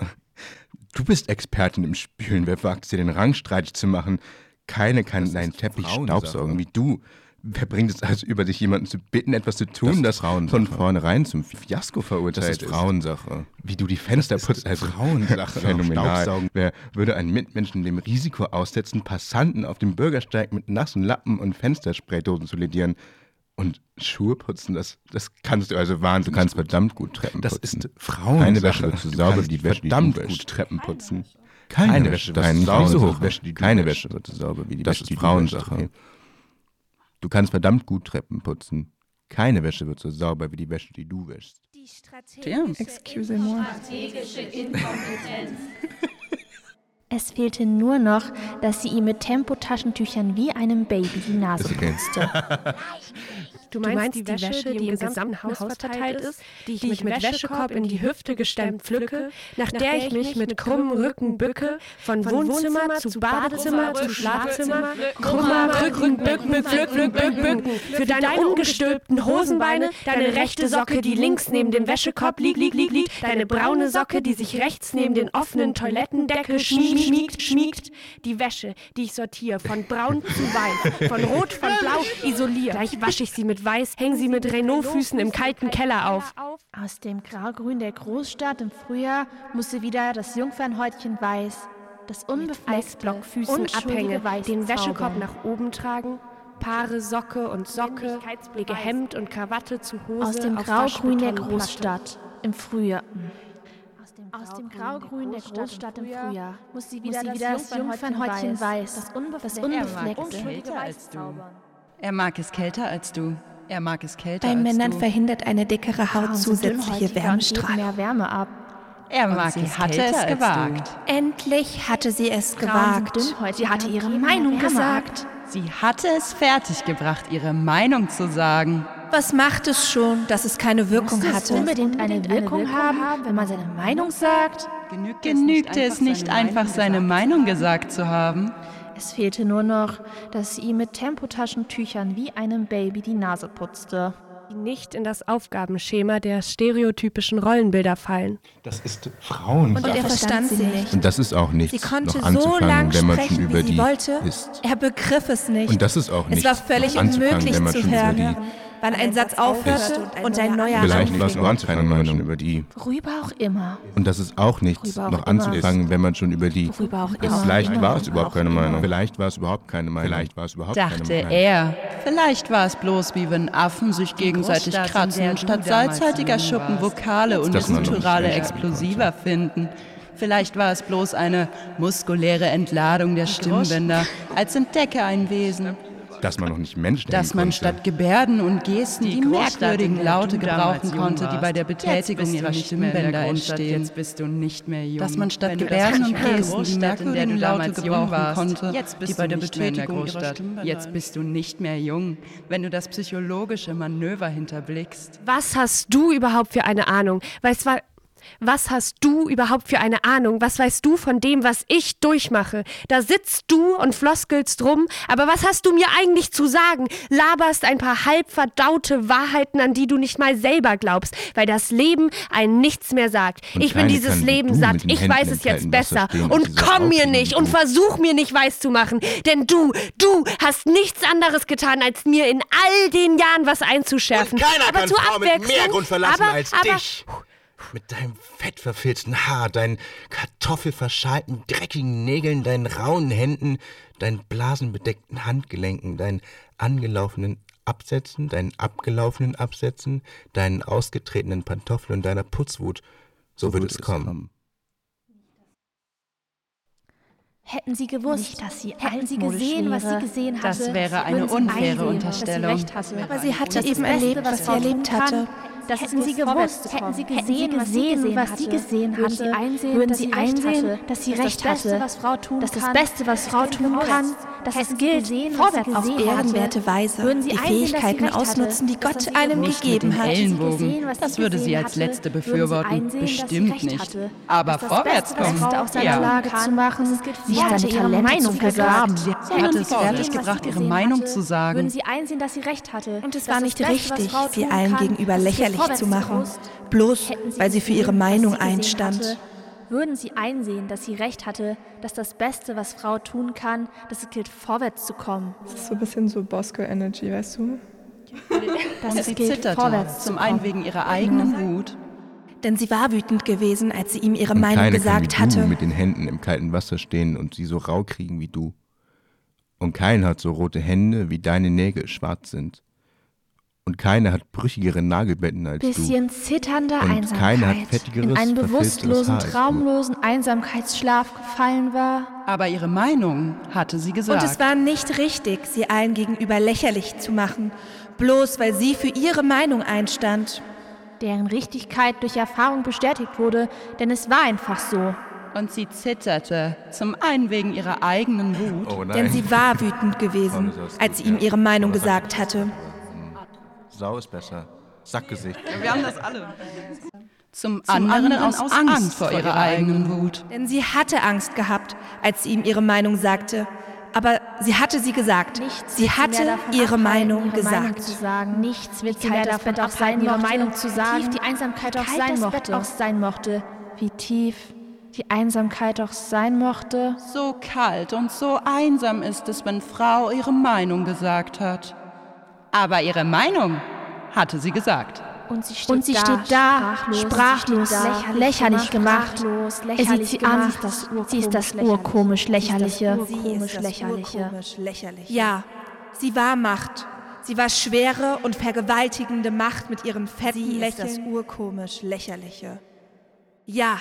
Du bist Expertin im Spülen. Wer wagt es dir, den Rang streitig zu machen? Keine kann deinen Teppich staubsaugen wie du. Wer bringt es also über, sich jemanden zu bitten, etwas zu tun, das, von vornherein zum Fiasko verurteilt Das ist Frauensache. Wie du die Fenster Das ist putzt, also Frauensache. Phänomenal. Wer würde einen Mitmenschen dem Risiko aussetzen, Passanten auf dem Bürgersteig mit nassen Lappen und Fensterspraydosen zu ledieren? Und Schuhe putzen, das, das kannst du also wahren. Du kannst verdammt gut Treppen Das putzen. ist Frauensache. Keine Wäsche wird so Du sauber die Wäsche, die verdammt du gut. Treppen putzen. Keine Keine, Wäsche Wäsche, wird Wäsche, so hoch, Wäsche, die du Keine Wäsche wird sauber wie die Das Wäsche, ist die du Frauensache. Du kannst verdammt gut Treppen putzen. Keine Wäsche wird so sauber wie die Wäsche, die du wäschst. Excusez-moi. Strategische Inkompetenz. Es fehlte nur noch, dass sie ihm mit Tempotaschentüchern wie einem Baby die Nase Ist okay. putzte. Du meinst, die Wäsche, die im gesamten Haus verteilt ist, die ich mit Wäschekorb in die Hüfte gestemmt pflücke, nach der ich mich mit krummem Rücken bücke, von Wohnzimmer zu Badezimmer zu Schlafzimmer, krummer Rücken, bücken, pflück, pflück, bück, bücken, für deine ungestülpten Hosenbeine, deine rechte Socke, die links neben dem Wäschekorb liegt, liegt, liegt, liegt, deine braune Socke, die sich rechts neben den offenen Toilettendeckel schmiegt, schmiegt, schmiegt, die Wäsche, die ich sortiere, von braun zu weiß, von rot, von blau, isoliere. Gleich wasche ich sie mit weiß, hänge sie mit Renault-Füßen im kalten Keller auf. Aus dem Graugrün der Großstadt im Frühjahr musste wieder das Jungfernhäutchen weiß, das unbefleckte, Eisblockfüßen unschuldige abhänge, Weiß den Wäschekorb nach oben tragen Paare Socke und Socke, lege Hemd und Krawatte zu Hose Aus dem auf Graugrün der. Großstadt im Frühjahr. Aus dem Graugrün der Großstadt im Frühjahr muss sie wieder, das Jungfernhäutchen weiß, das unbefleckte. Er mag es kälter als du. Er mag es kälter Bei als Männern du. verhindert eine dickere Haut zusätzliche Wärmestrahlung. mehr Wärme ab. Er Und mag sie es hatte kälter es als gewagt. Endlich hatte sie es Frauen gewagt. Sie hatte ihre Meinung Wärme gesagt. Sie hatte es fertiggebracht, ihre Meinung zu sagen. Was macht es schon, dass es keine Wirkung Muss es hatte? unbedingt eine Wirkung haben, wenn man seine Meinung sagt? Genügte es nicht einfach, seine Meinung gesagt zu haben? Es fehlte nur noch, dass sie ihm mit Tempotaschentüchern wie einem Baby die Nase putzte. Die nicht in das Aufgabenschema der stereotypischen Rollenbilder fallen. Das ist Frauen. Und er verstand sie nicht. Und das ist auch nichts, Sie konnte noch so anzufangen, lang wenn man schon sprechen, über wie sie die wollte. ist. Er begriff es nicht. Und das ist auch Es nichts, war völlig unmöglich wenn man zu schon über hören, die wann ein Satz aufhörte und ein neuer Vielleicht war es anfing. noch anzufangen, wenn man schon über die. Worüber auch immer. Und das ist auch nichts, auch noch anzufangen, wenn man schon über die. Worüber auch Es- immer. Vielleicht war es überhaupt keine. Meinung. Vielleicht war es überhaupt keine Meinung. Vielleicht war es überhaupt keine Dachte Meinung. er. Vielleicht war es bloß wie wenn Affen sich gegenseitig kratzen und statt salzhaltiger Schuppen. Vokale und gutturale Explosiver finden. Vielleicht war es bloß eine muskuläre Entladung der Stimmbänder als entdecke ein Wesen. Dass man noch nicht Mensch nennen Dass man konnte. statt Gebärden und Gesten die, Die merkwürdigen Laute gebrauchen konnte, die bei der Betätigung ihrer Stimmbänder entstehen. jetzt bist du nicht mehr jung. Dass man statt Gebärden und Gesten die merkwürdigen Laute gebrauchen konnte, jetzt bist die du bei der Betätigung ihrer. Stimmbänder Jetzt bist du nicht mehr jung, wenn du das psychologische Manöver hinterblickst. Was hast du überhaupt für eine Ahnung? Weißt wa- was hast du überhaupt für eine Ahnung? Was weißt du von dem, was ich durchmache? Da sitzt du und floskelst rum, aber was hast du mir eigentlich zu sagen? Laberst ein paar halb verdaute Wahrheiten, an die du nicht mal selber glaubst, weil das Leben einen nichts mehr sagt. Und ich bin dieses Leben satt. Ich Händen weiß es jetzt besser. stehen und komm mir nicht und versuch mir nicht weiß zu machen, denn du, du hast nichts anderes getan, als mir in all den Jahren was einzuschärfen. Und keiner aber kann zur Frau mit mehr Grund verlassen aber, als aber, dich. Mit deinem fettverfilzten Haar, deinen kartoffelverschalten, dreckigen Nägeln, deinen rauen Händen, deinen blasenbedeckten Handgelenken, deinen angelaufenen Absätzen, deinen abgelaufenen Absätzen, deinen ausgetretenen Pantoffeln und deiner Putzwut. So, wird es kommen. Hätten sie gewusst, Nicht, dass sie hätten sie gesehen, was wäre. sie gesehen hatte, Das wäre eine unfaire Unterstellung. Sie hatte. Aber sie hatte Das eben erlebt, was sie erlebt hatte. kann, Das hätten sie gewusst, hätten sie kommen. gesehen, was sie gesehen, was sie gesehen würden hatte, sie einsehen, würden dass sie sie recht einsehen, hatte. dass sie Das recht Beste, hatte, was Frau tun dass das kann, Beste, was Frau tun vorwärts. kann, dass Hätten es sie gilt, gesehen, vorwärts sie Auf gesehen ehrenwerte Weise Würden sie die sie Fähigkeiten ausnutzen, die Gott sie einem nicht Nicht gegeben hat. Ellenbogen. gesehen, Das sie würde sie gesehen als letzte würden sie befürworten. sie Bestimmt nicht. Aber vorwärts kommen. Ja. Sie hatte ihre Talente Meinung zu gesagt. vergraben. Sie sie es gesehen, fertig was sie gebracht, ihre gesehen Meinung zu sagen. Würden sie einsehen, dass sie recht hatte. Und es war nicht richtig, sie allen gegenüber sie lächerlich vorwärts zu machen, bloß weil sie für ihre Meinung einstand. würden sie einsehen, dass sie recht hatte, dass das Beste, was Frau tun kann, dass es gilt, vorwärts zu kommen. Das ist so ein bisschen so Bosco-Energy, weißt du? Dass Und sie gilt, zitterte, vorwärts zu zum einen wegen ihrer eigenen Wut. Denn sie war wütend gewesen, als sie ihm ihre Und Meinung gesagt kann wie du hatte. mit den Händen im kalten Wasser stehen und sie so rau kriegen wie du. Und keiner hat so rote Hände, wie deine Nägel schwarz sind. Und keiner hat brüchigere Nagelbetten als Bisschen zitternder Und keiner hat Einsamkeit, fettigeres, in einen bewusstlosen, du. traumlosen Einsamkeitsschlaf gefallen war. Aber ihre Meinung hatte sie gesagt. Und es war nicht richtig, sie allen gegenüber lächerlich zu machen, bloß weil sie für ihre Meinung einstand. deren Richtigkeit durch Erfahrung bestätigt wurde, denn es war einfach so. Und sie zitterte, zum einen wegen ihrer eigenen Wut. Oh. Denn sie war wütend gewesen, als sie ihm ihre Meinung gesagt hatte. Sau ist besser. Sackgesicht. Wir haben das alle. Zum, Zum anderen, anderen aus Angst, vor ihrer eigenen Wut. Denn sie hatte Angst gehabt, als sie ihm ihre Meinung sagte. Aber sie hatte sie gesagt. sie wird hatte mehr davon ihre abhalten, Meinung ihre Meinung gesagt. zu sagen. Nichts wird sie Wie mehr davon auch abhalten, sein ihre mochte, Meinung zu wie sagen. tief die Einsamkeit auch sein mochte. Auch sein mochte. Wie tief die Einsamkeit auch sein mochte. So kalt und so einsam ist es, wenn Frau ihre Meinung gesagt hat. Aber ihre Meinung hatte sie gesagt. Und sie steht, Und sie da, steht da, sprachlos, sprachlos, sie steht da, lächerlich, lächerlich gemacht. sprachlos, er lächerlich sieht sie an, gemacht. sie ist das urkomisch lächerliche. Sie ist das lächerliche. urkomisch lächerliche. Ja, sie war Macht. Sie war schwere und vergewaltigende Macht mit ihrem fetten sie Lächeln. Ist das urkomisch Lächerliche. Ja,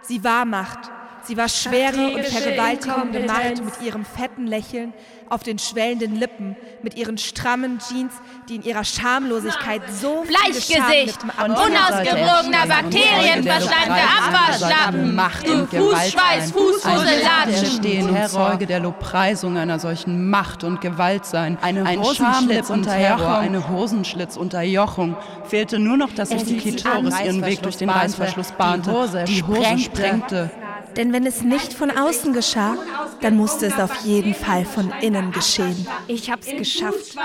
sie war Macht. Sie war schwere und vergewaltigende Macht mit ihrem fetten Lächeln auf den schwellenden Lippen, mit ihren strammen Jeans, die in ihrer Schamlosigkeit so Fleischgesicht, unausgewogener Bakterien, verschleimte Abwaschlappen, Macht du Fußschweiß, Fußfusellatschen. stehen Zeuge der Lobpreisung einer solchen Macht und Gewalt sein. Eine ein Hosenschlitzunterjochung, eine Hosenschlitzunterjochung. Fehlte nur noch, dass sich die Klitoris ihren Weg durch den Reißverschluss bahnte. Die Hose, die Hose sprengte. Denn wenn es nicht von außen geschah, dann musste es auf jeden Fall von innen geschehen. Ich hab's geschafft.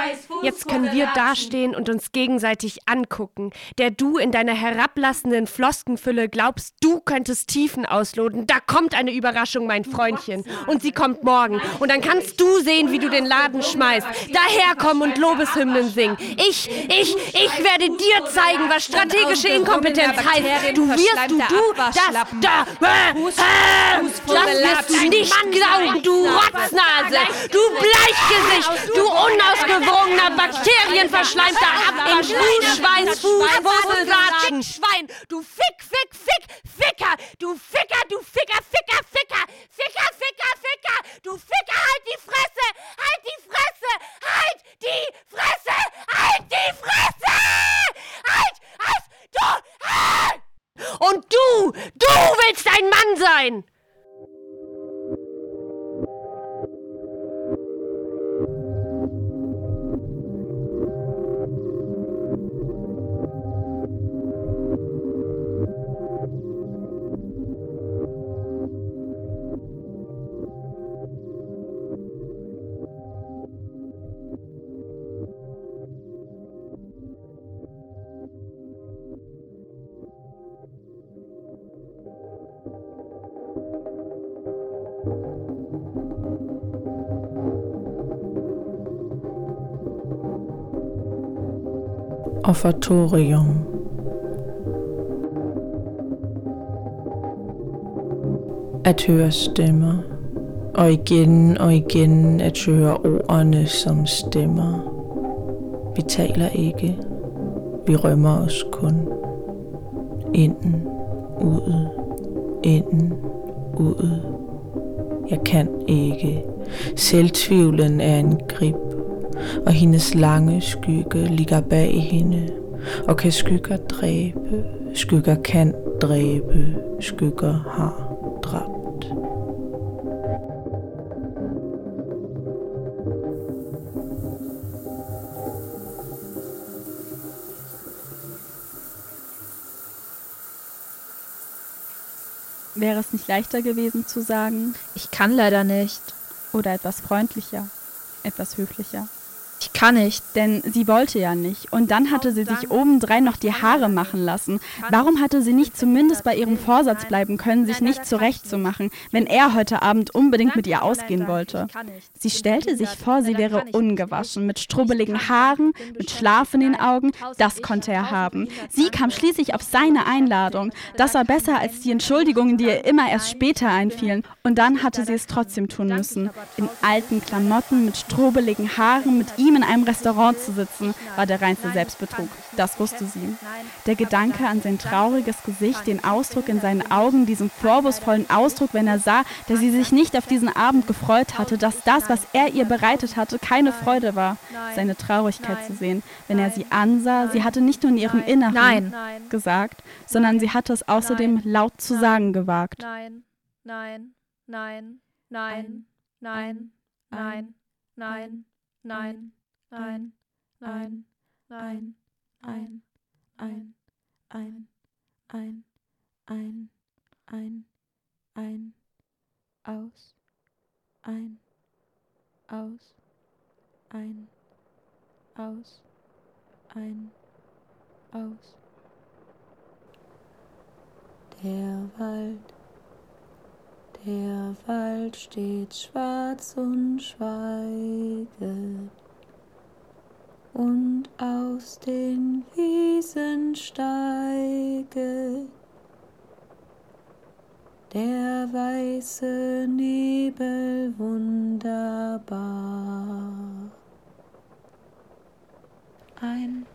Jetzt können wir dastehen und uns gegenseitig angucken. Der du in deiner herablassenden Floskenfülle glaubst, du könntest Tiefen ausloten. Da kommt eine Überraschung, mein Freundchen. Und sie kommt morgen. Und dann kannst du sehen, wie du den Laden schmeißt. Daherkommen und Lobeshymnen singen. Ich, ich, ich werde dir zeigen, was strategische Inkompetenz heißt. Du wirst, du, du, das, da, äh, das wirst du nicht glauben, du Rotznase, du Bleichgesicht, du unausgewogener, bakterienverschleimter Abwasch, Fußschweiß, Fußwurzelsaatchen, Schwein, du Fick, Fick, Fick, Ficker, du Ficker, du Ficker, Ficker, Ficker, Ficker, Ficker, Ficker, du Ficker, halt die Fresse, halt die Fresse, halt die Fresse, halt die Fresse, halt, halt, du, halt! Und du, du willst ein Mann sein! Offertorium. At høre stemmer, og igen og igen at høre ordene som stemmer. Vi taler ikke, vi rømmer os kun. Inden, ud, inden, ud. Jeg kan ikke. Selvtvivlen er en grib og hendes lange skygge ligger bag hende, og kan skygger dræbe, skygger kan dræbe, skygger har dræbt. Wäre es nicht leichter gewesen zu sagen, ich kann leider nicht. Oder etwas freundlicher, etwas höflicher. Ich kann nicht. Denn sie wollte ja nicht. Und dann hatte sie sich obendrein noch die Haare machen lassen. Warum hatte sie nicht zumindest bei ihrem Vorsatz bleiben können, sich nicht zurechtzumachen, wenn er heute Abend unbedingt mit ihr ausgehen wollte? Sie stellte sich vor, sie wäre ungewaschen, mit strubbeligen Haaren, mit Schlaf in den Augen. Das konnte er haben. Sie kam schließlich auf seine Einladung. Das war besser als die Entschuldigungen, die ihr immer erst später einfielen. Und dann hatte sie es trotzdem tun müssen. In alten Klamotten, mit strubbeligen Haaren, mit ihm ihm in einem Restaurant zu sitzen, war der reinste Selbstbetrug. Das wusste sie. Der Gedanke an sein trauriges Gesicht, den Ausdruck in seinen Augen, diesen vorwurfsvollen Ausdruck, wenn er sah, dass sie sich nicht auf diesen Abend gefreut hatte, dass das, was er ihr bereitet hatte, keine Freude war, seine Traurigkeit zu sehen. Wenn er sie ansah, sie hatte nicht nur in ihrem Inneren gesagt, sondern sie hatte es außerdem laut zu sagen gewagt. Nein, nein, nein, nein, nein, nein, nein, nein, ein, ein, ein, ein, ein, ein, ein, ein, ein, ein, aus, ein, aus, ein, aus, ein, aus. Der Wald, der Wald steht schwarz und schweiget und aus den Wiesen steiget der weiße Nebel wunderbar. ein,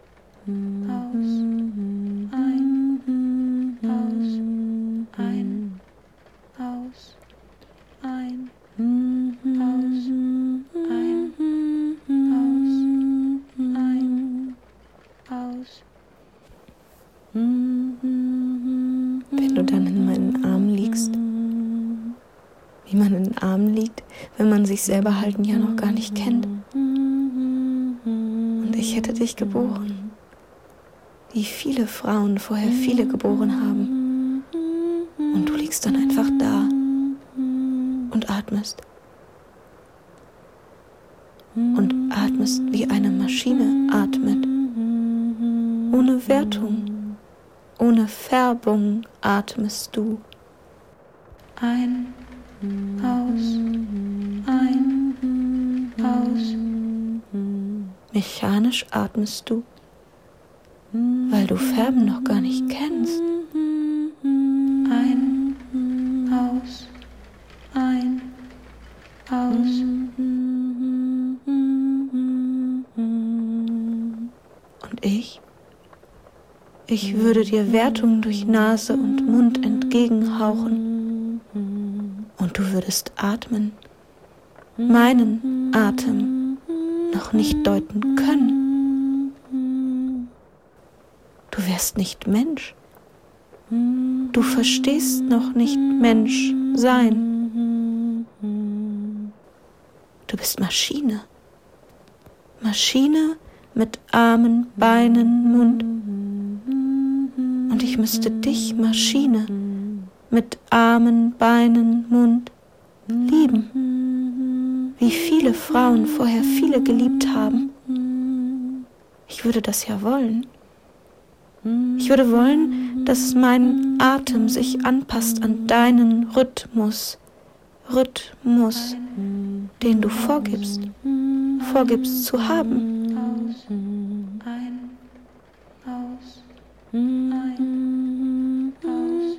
aus, ein, aus, ein, aus, ein, aus, ein, aus, ein, aus. Wenn du dann in meinen Armen liegst, wie man in den Armen liegt, wenn man sich selber halten ja noch gar nicht kennt. Und ich hätte dich geboren, wie viele Frauen vorher viele geboren haben. Und du liegst dann einfach da und atmest. Und atmest, wie eine Maschine atmet. Ohne Wertung, ohne Färbung atmest du. Ein, aus, ein, aus. Mechanisch atmest du, weil du Färben noch gar nicht kennst. Ein, aus, ein, aus. Und ich? Ich würde dir Wertung durch Nase und Mund entgegenhauchen. Und du würdest atmen. Meinen Atem noch nicht deuten können. Du wärst nicht Mensch. Du verstehst noch nicht Mensch sein. Du bist Maschine. Maschine mit Armen, Beinen, Mund. Und ich müsste dich, Maschine, mit Armen, Beinen, Mund, lieben. Wie viele Frauen vorher viele geliebt haben. Ich würde das ja wollen. Ich würde wollen, dass mein Atem sich anpasst an deinen Rhythmus. Rhythmus, den du vorgibst, vorgibst zu haben. Ein, aus, ein, aus,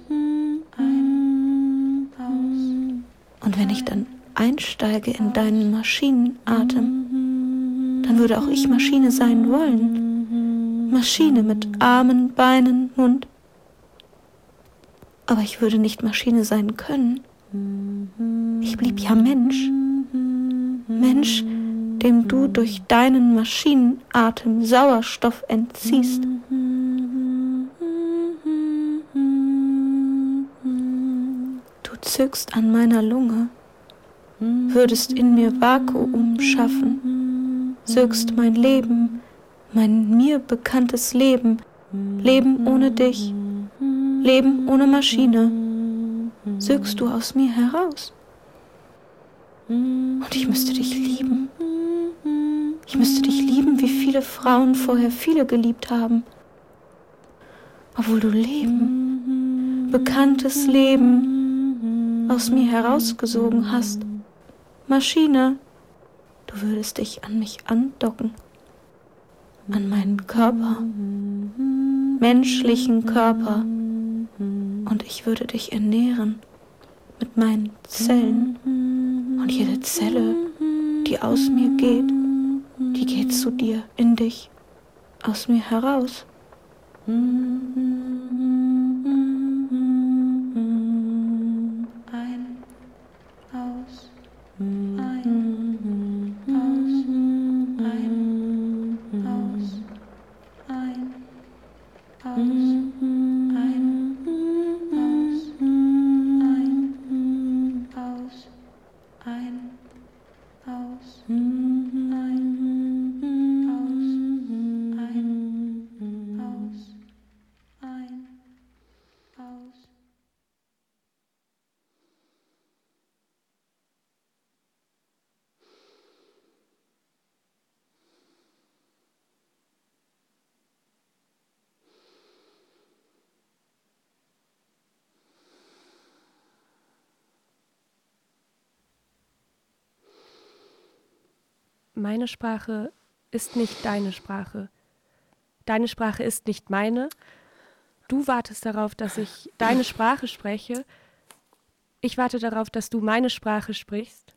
ein, aus. Und wenn ich dann einsteige in deinen Maschinenatem, dann würde auch ich Maschine sein wollen. Maschine mit Armen, Beinen, Mund. Aber ich würde nicht Maschine sein können. Ich blieb ja Mensch. Mensch, dem du durch deinen Maschinenatem Sauerstoff entziehst. Zückst an meiner Lunge, würdest in mir Vakuum schaffen, sögst mein Leben, mein mir bekanntes Leben, Leben ohne dich, Leben ohne Maschine, sögst du aus mir heraus. Und ich müsste dich lieben. Ich müsste dich lieben, wie viele Frauen vorher viele geliebt haben. Obwohl du Leben, bekanntes Leben aus mir herausgesogen hast. Maschine, du würdest dich an mich andocken. An meinen Körper, menschlichen Körper. Und ich würde dich ernähren mit meinen Zellen. Und jede Zelle, die aus mir geht, die geht zu dir, in dich, aus mir heraus. Mm. Meine Sprache ist nicht deine Sprache. Deine Sprache ist nicht meine. Du wartest darauf, dass ich deine Sprache spreche. Ich warte darauf, dass du meine Sprache sprichst.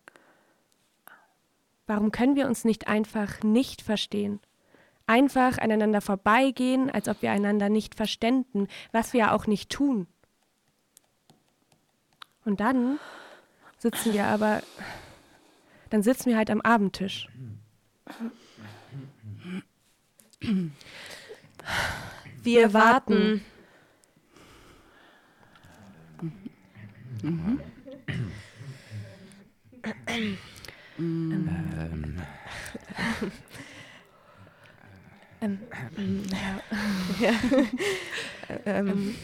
Warum können wir uns nicht einfach nicht verstehen? Einfach aneinander vorbeigehen, als ob wir einander nicht verständen, was wir ja auch nicht tun. Und dann sitzen wir aber, dann sitzen wir halt am Abendtisch. Wir warten. Mhm. Ähm. Ähm, ja. ja. ähm.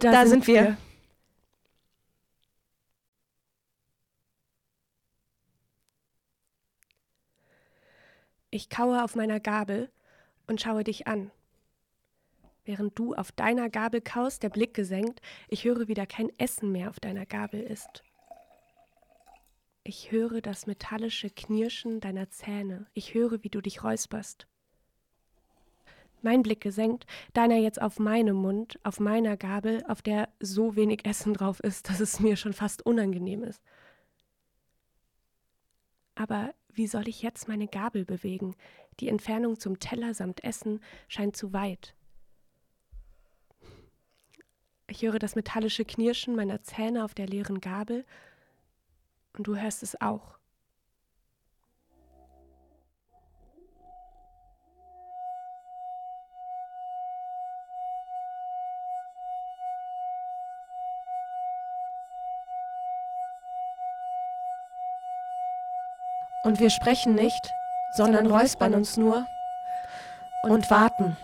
Da, da, sind, wir. wir. Ich kaue auf meiner Gabel und schaue dich an. Während du auf deiner Gabel kaust, der Blick gesenkt, ich höre wieder kein Essen mehr auf deiner Gabel ist. Ich höre das metallische Knirschen deiner Zähne. Ich höre, wie du dich räusperst. Mein Blick gesenkt, deiner jetzt auf meinem Mund, auf meiner Gabel, auf der so wenig Essen drauf ist, dass es mir schon fast unangenehm ist. Aber wie soll ich jetzt meine Gabel bewegen? Die Entfernung zum Teller samt Essen scheint zu weit. Ich höre das metallische Knirschen meiner Zähne auf der leeren Gabel und du hörst es auch. Und wir sprechen nicht, sondern räuspern uns nur und warten.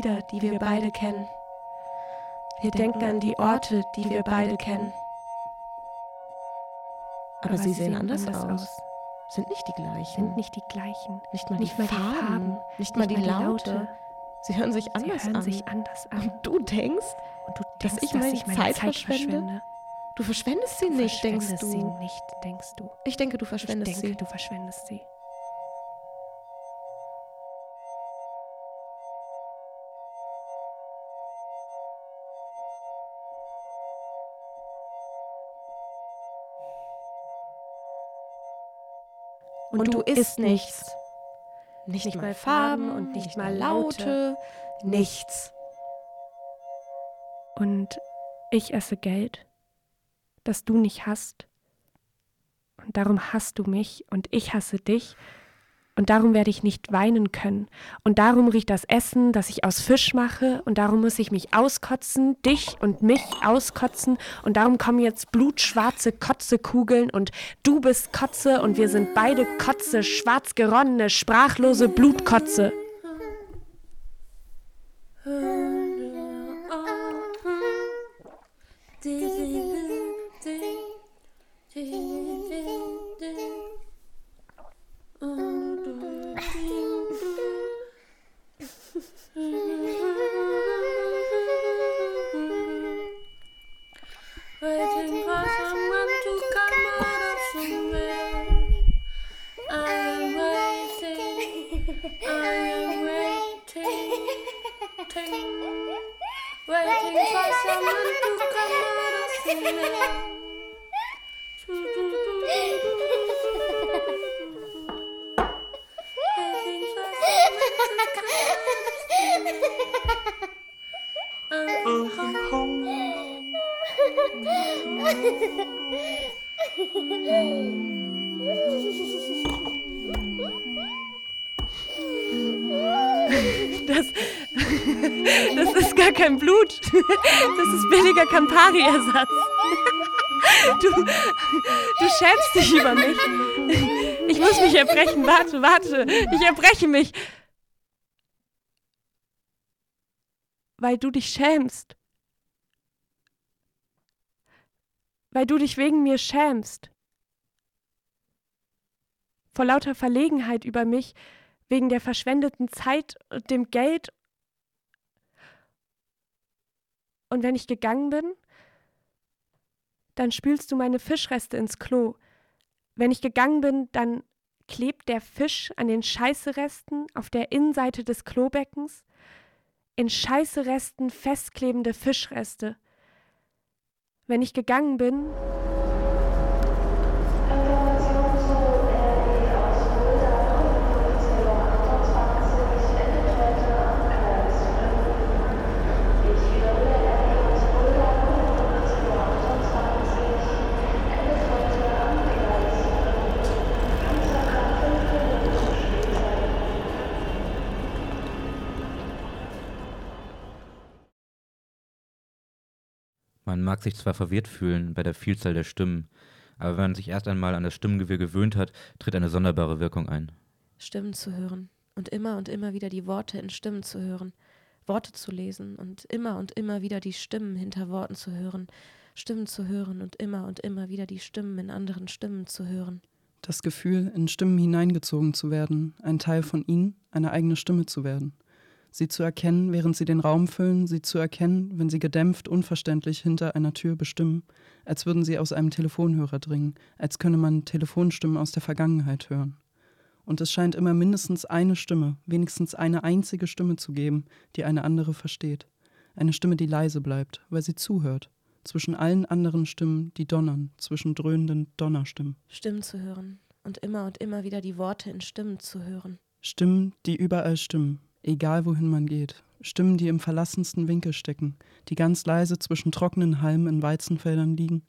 Lieder, die wir beide kennen. Wir denken an die Orte, die wir beide kennen. Aber, sie sehen anders, aus. Sind nicht die gleichen. Sind nicht die gleichen. Nicht mal die, Farben, nicht, mal die, Laute. Sie hören sich anders hören an. sich anders an. Und du denkst, Und du dass denkst, ich meine, ich meine Zeit, Zeit verschwende? verschwende? Du verschwendest sie nicht, denkst verschwendest du. sie nicht, denkst du. Ich denke, du verschwendest ich denke, sie. du verschwendest sie. Und, du isst nichts. Nicht, nicht mal Farben und nicht mal Laute. Nichts. Und ich esse Geld, das du nicht hast. Und darum hasst du mich und ich hasse dich. Und darum werde ich nicht weinen können. Und darum riecht das Essen, das ich aus Fisch mache. Und darum muss ich mich auskotzen, dich und mich auskotzen. Und darum kommen jetzt blutschwarze Kotzekugeln. Und du bist Kotze und wir sind beide Kotze, schwarz geronnene, sprachlose Blutkotze. Ting. Waiting for someone to come out of. Waiting for someone to come out of somewhere. I'm home. Das, das ist gar kein Blut. Das ist billiger Campari-Ersatz. Du, du schämst dich über mich. Ich muss mich erbrechen. Warte, warte. Ich erbreche mich. Weil du dich schämst. weil du dich wegen mir schämst. Vor lauter Verlegenheit über mich, wegen der verschwendeten Zeit und dem Geld. Und wenn ich gegangen bin, dann spülst du meine Fischreste ins Klo. Wenn ich gegangen bin, dann klebt der Fisch an den Scheißeresten auf der Innenseite des Klobeckens. In Scheißeresten festklebende Fischreste. Wenn ich gegangen bin, Man mag sich zwar verwirrt fühlen bei der Vielzahl der Stimmen, aber wenn man sich erst einmal an das Stimmengewirr gewöhnt hat, tritt eine sonderbare Wirkung ein. Stimmen zu hören und immer und immer wieder die Worte in Stimmen zu hören, Worte zu lesen und immer und immer wieder die Stimmen hinter Worten zu hören, Stimmen zu hören und immer und immer wieder die Stimmen in anderen Stimmen zu hören. Das Gefühl, in Stimmen hineingezogen zu werden, ein Teil von ihnen, eine eigene Stimme zu werden sie zu erkennen, während sie den Raum füllen, sie zu erkennen, wenn sie gedämpft, unverständlich hinter einer Tür bestimmen, als würden sie aus einem Telefonhörer dringen, als könne man Telefonstimmen aus der Vergangenheit hören. Und es scheint immer mindestens eine Stimme, wenigstens eine einzige Stimme zu geben, die eine andere versteht. Eine Stimme, die leise bleibt, weil sie zuhört, zwischen allen anderen Stimmen, die donnern, zwischen dröhnenden Donnerstimmen. Stimmen zu hören und immer und immer wieder die Worte in Stimmen zu hören. Stimmen, die überall stimmen, egal wohin man geht. Stimmen, die im verlassensten Winkel stecken, die ganz leise zwischen trockenen Halmen in Weizenfeldern liegen.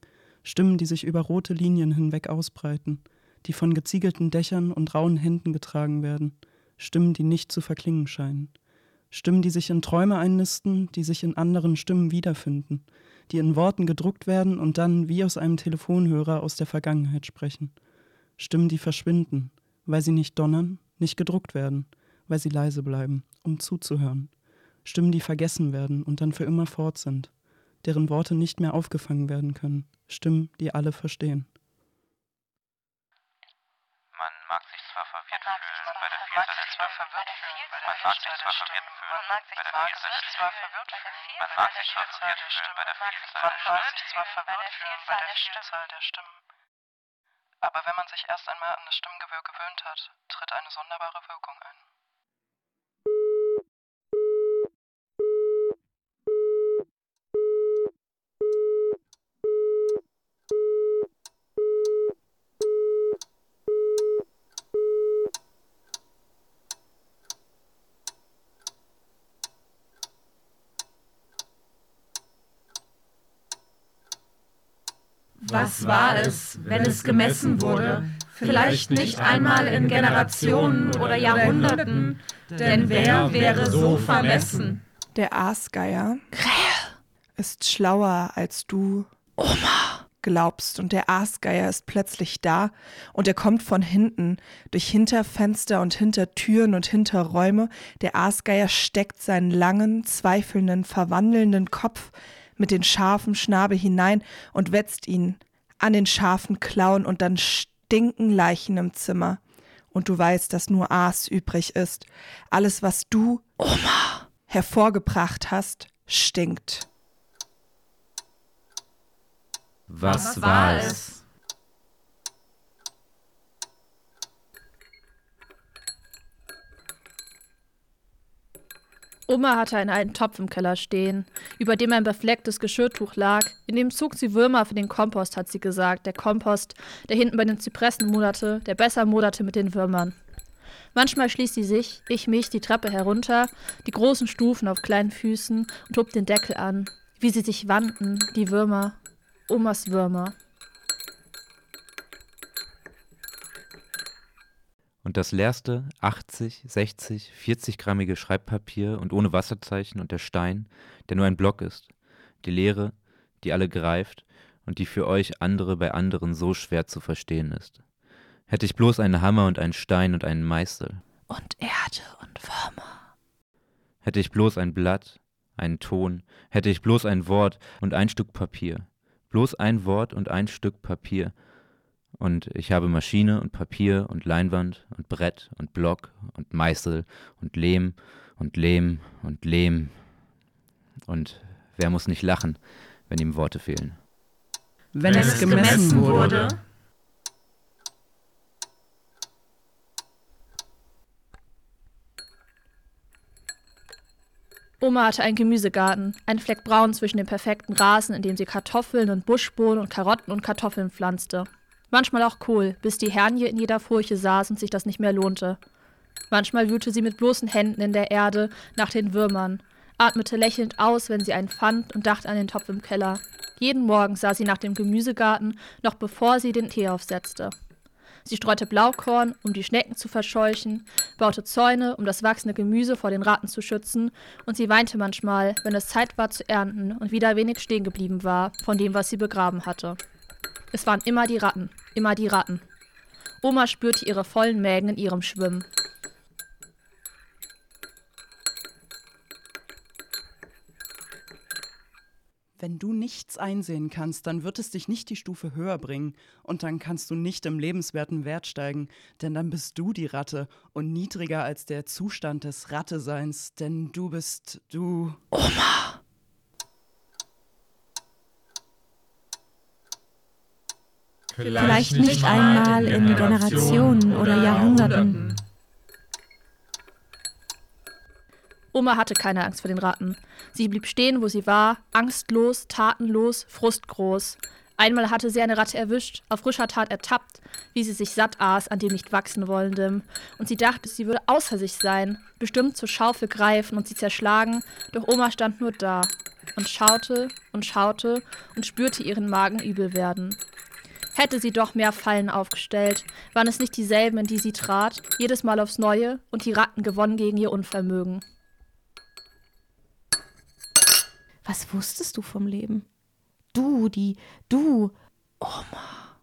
Stimmen, die sich über rote Linien hinweg ausbreiten, die von geziegelten Dächern und rauen Händen getragen werden. Stimmen, die nicht zu verklingen scheinen. Stimmen, die sich in Träume einnisten, die sich in anderen Stimmen wiederfinden, die in Worten gedruckt werden und dann wie aus einem Telefonhörer aus der Vergangenheit sprechen. Stimmen, die verschwinden, weil sie nicht donnern, nicht gedruckt werden – weil sie leise bleiben, um zuzuhören. Stimmen, die vergessen werden und dann für immer fort sind, deren Worte nicht mehr aufgefangen werden können. Stimmen, die alle verstehen. Man mag sich zwar verwirrt fühlen bei der Vielzahl der Stimmen, man mag sich zwar verwirrt fühlen bei der Vielzahl der Stimmen, man mag sich zwar verwirrt fühlen bei der Vielzahl der Stimmen, aber wenn man sich erst einmal an das Stimmgewirr gewöhnt hat, tritt eine sonderbare Wirkung ein. Was war es, wenn es gemessen wurde? Vielleicht nicht einmal in Generationen oder Jahrhunderten, denn wer wäre so vermessen? Der Aasgeier ist schlauer als du. Oma glaubst und der Aasgeier ist plötzlich da und er kommt von hinten, durch Hinterfenster und Hintertüren und Hinterräume. Der Aasgeier steckt seinen langen, zweifelnden, verwandelnden Kopf mit den scharfen Schnabel hinein und wetzt ihn an den scharfen Klauen und dann stinken Leichen im Zimmer. Und du weißt, dass nur Aas übrig ist. Alles, was du, Oma, hervorgebracht hast, stinkt. Was, Was war es? Oma hatte einen alten Topf im Keller stehen, über dem ein beflecktes Geschirrtuch lag. In dem zog sie Würmer für den Kompost, hat sie gesagt. Der Kompost, der hinten bei den Zypressen moderte, der besser moderte mit den Würmern. Manchmal schließt sie sich, ich mich, die Treppe herunter, die großen Stufen auf kleinen Füßen und hob den Deckel an, wie sie sich wandten, die Würmer, Omas Würmer. Und das leerste 80, 60, 40-grammige Schreibpapier und ohne Wasserzeichen und der Stein, der nur ein Block ist. Die Leere, die alle greift und die für euch andere bei anderen so schwer zu verstehen ist. Hätte ich bloß einen Hammer und einen Stein und einen Meißel. Und Erde und Würmer. Hätte ich bloß ein Blatt, einen Ton, hätte ich bloß ein Wort und ein Stück Papier. Bloß ein Wort und ein Stück Papier. Und ich habe Maschine und Papier und Leinwand und Brett und Block und Meißel und Lehm und Lehm und Lehm. Und wer muss nicht lachen, wenn ihm Worte fehlen? Wenn, wenn es gemessen wurde. Oma hatte einen Gemüsegarten, einen Fleck braun zwischen dem perfekten Rasen, in dem sie Kartoffeln und Buschbohnen und Karotten und Kartoffeln pflanzte. Manchmal auch Kohl, bis die Hernie in jeder Furche saß und sich das nicht mehr lohnte. Manchmal wühlte sie mit bloßen Händen in der Erde nach den Würmern, atmete lächelnd aus, wenn sie einen fand und dachte an den Topf im Keller. Jeden Morgen sah sie nach dem Gemüsegarten, noch bevor sie den Tee aufsetzte. Sie streute Blaukorn, um die Schnecken zu verscheuchen, baute Zäune, um das wachsende Gemüse vor den Ratten zu schützen, und sie weinte manchmal, wenn es Zeit war zu ernten und wieder wenig stehen geblieben war von dem, was sie begraben hatte. Es waren immer die Ratten, immer die Ratten. Oma spürte ihre vollen Mägen in ihrem Schwimmen. Wenn du nichts einsehen kannst, dann wird es dich nicht die Stufe höher bringen und dann kannst du nicht im lebenswerten Wert steigen, denn dann bist du die Ratte und niedriger als der Zustand des Ratteseins, denn du bist du. Oma! Vielleicht nicht einmal in Generationen oder Jahrhunderten. Oma hatte keine Angst vor den Ratten. Sie blieb stehen, wo sie war, angstlos, tatenlos, frustgroß. Einmal hatte sie eine Ratte erwischt, auf frischer Tat ertappt, wie sie sich satt aß an dem nicht wachsen wollendem. Und sie dachte, sie würde außer sich sein, bestimmt zur Schaufel greifen und sie zerschlagen, doch Oma stand nur da und schaute und schaute und spürte ihren Magen übel werden. Hätte sie doch mehr Fallen aufgestellt, waren es nicht dieselben, in die sie trat, jedes Mal aufs Neue, und die Ratten gewonnen gegen ihr Unvermögen. Was wusstest du vom Leben? Du, die, du, Oma,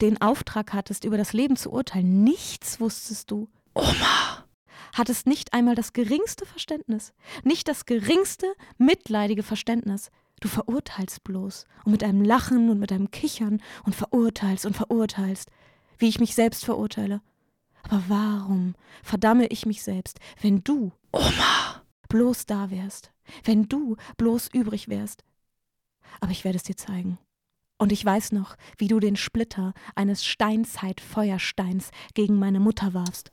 den Auftrag hattest, über das Leben zu urteilen. Nichts wusstest du. Oma! Hattest nicht einmal das geringste Verständnis, nicht das geringste mitleidige Verständnis. Du verurteilst bloß und mit einem Lachen und mit einem Kichern und verurteilst und verurteilst, wie ich mich selbst verurteile. Aber warum verdamme ich mich selbst, wenn du, Oma, bloß da wärst, wenn du bloß übrig wärst. Aber ich werde es dir zeigen. Und ich weiß noch, wie du den Splitter eines Steinzeit-Feuersteins gegen meine Mutter warfst.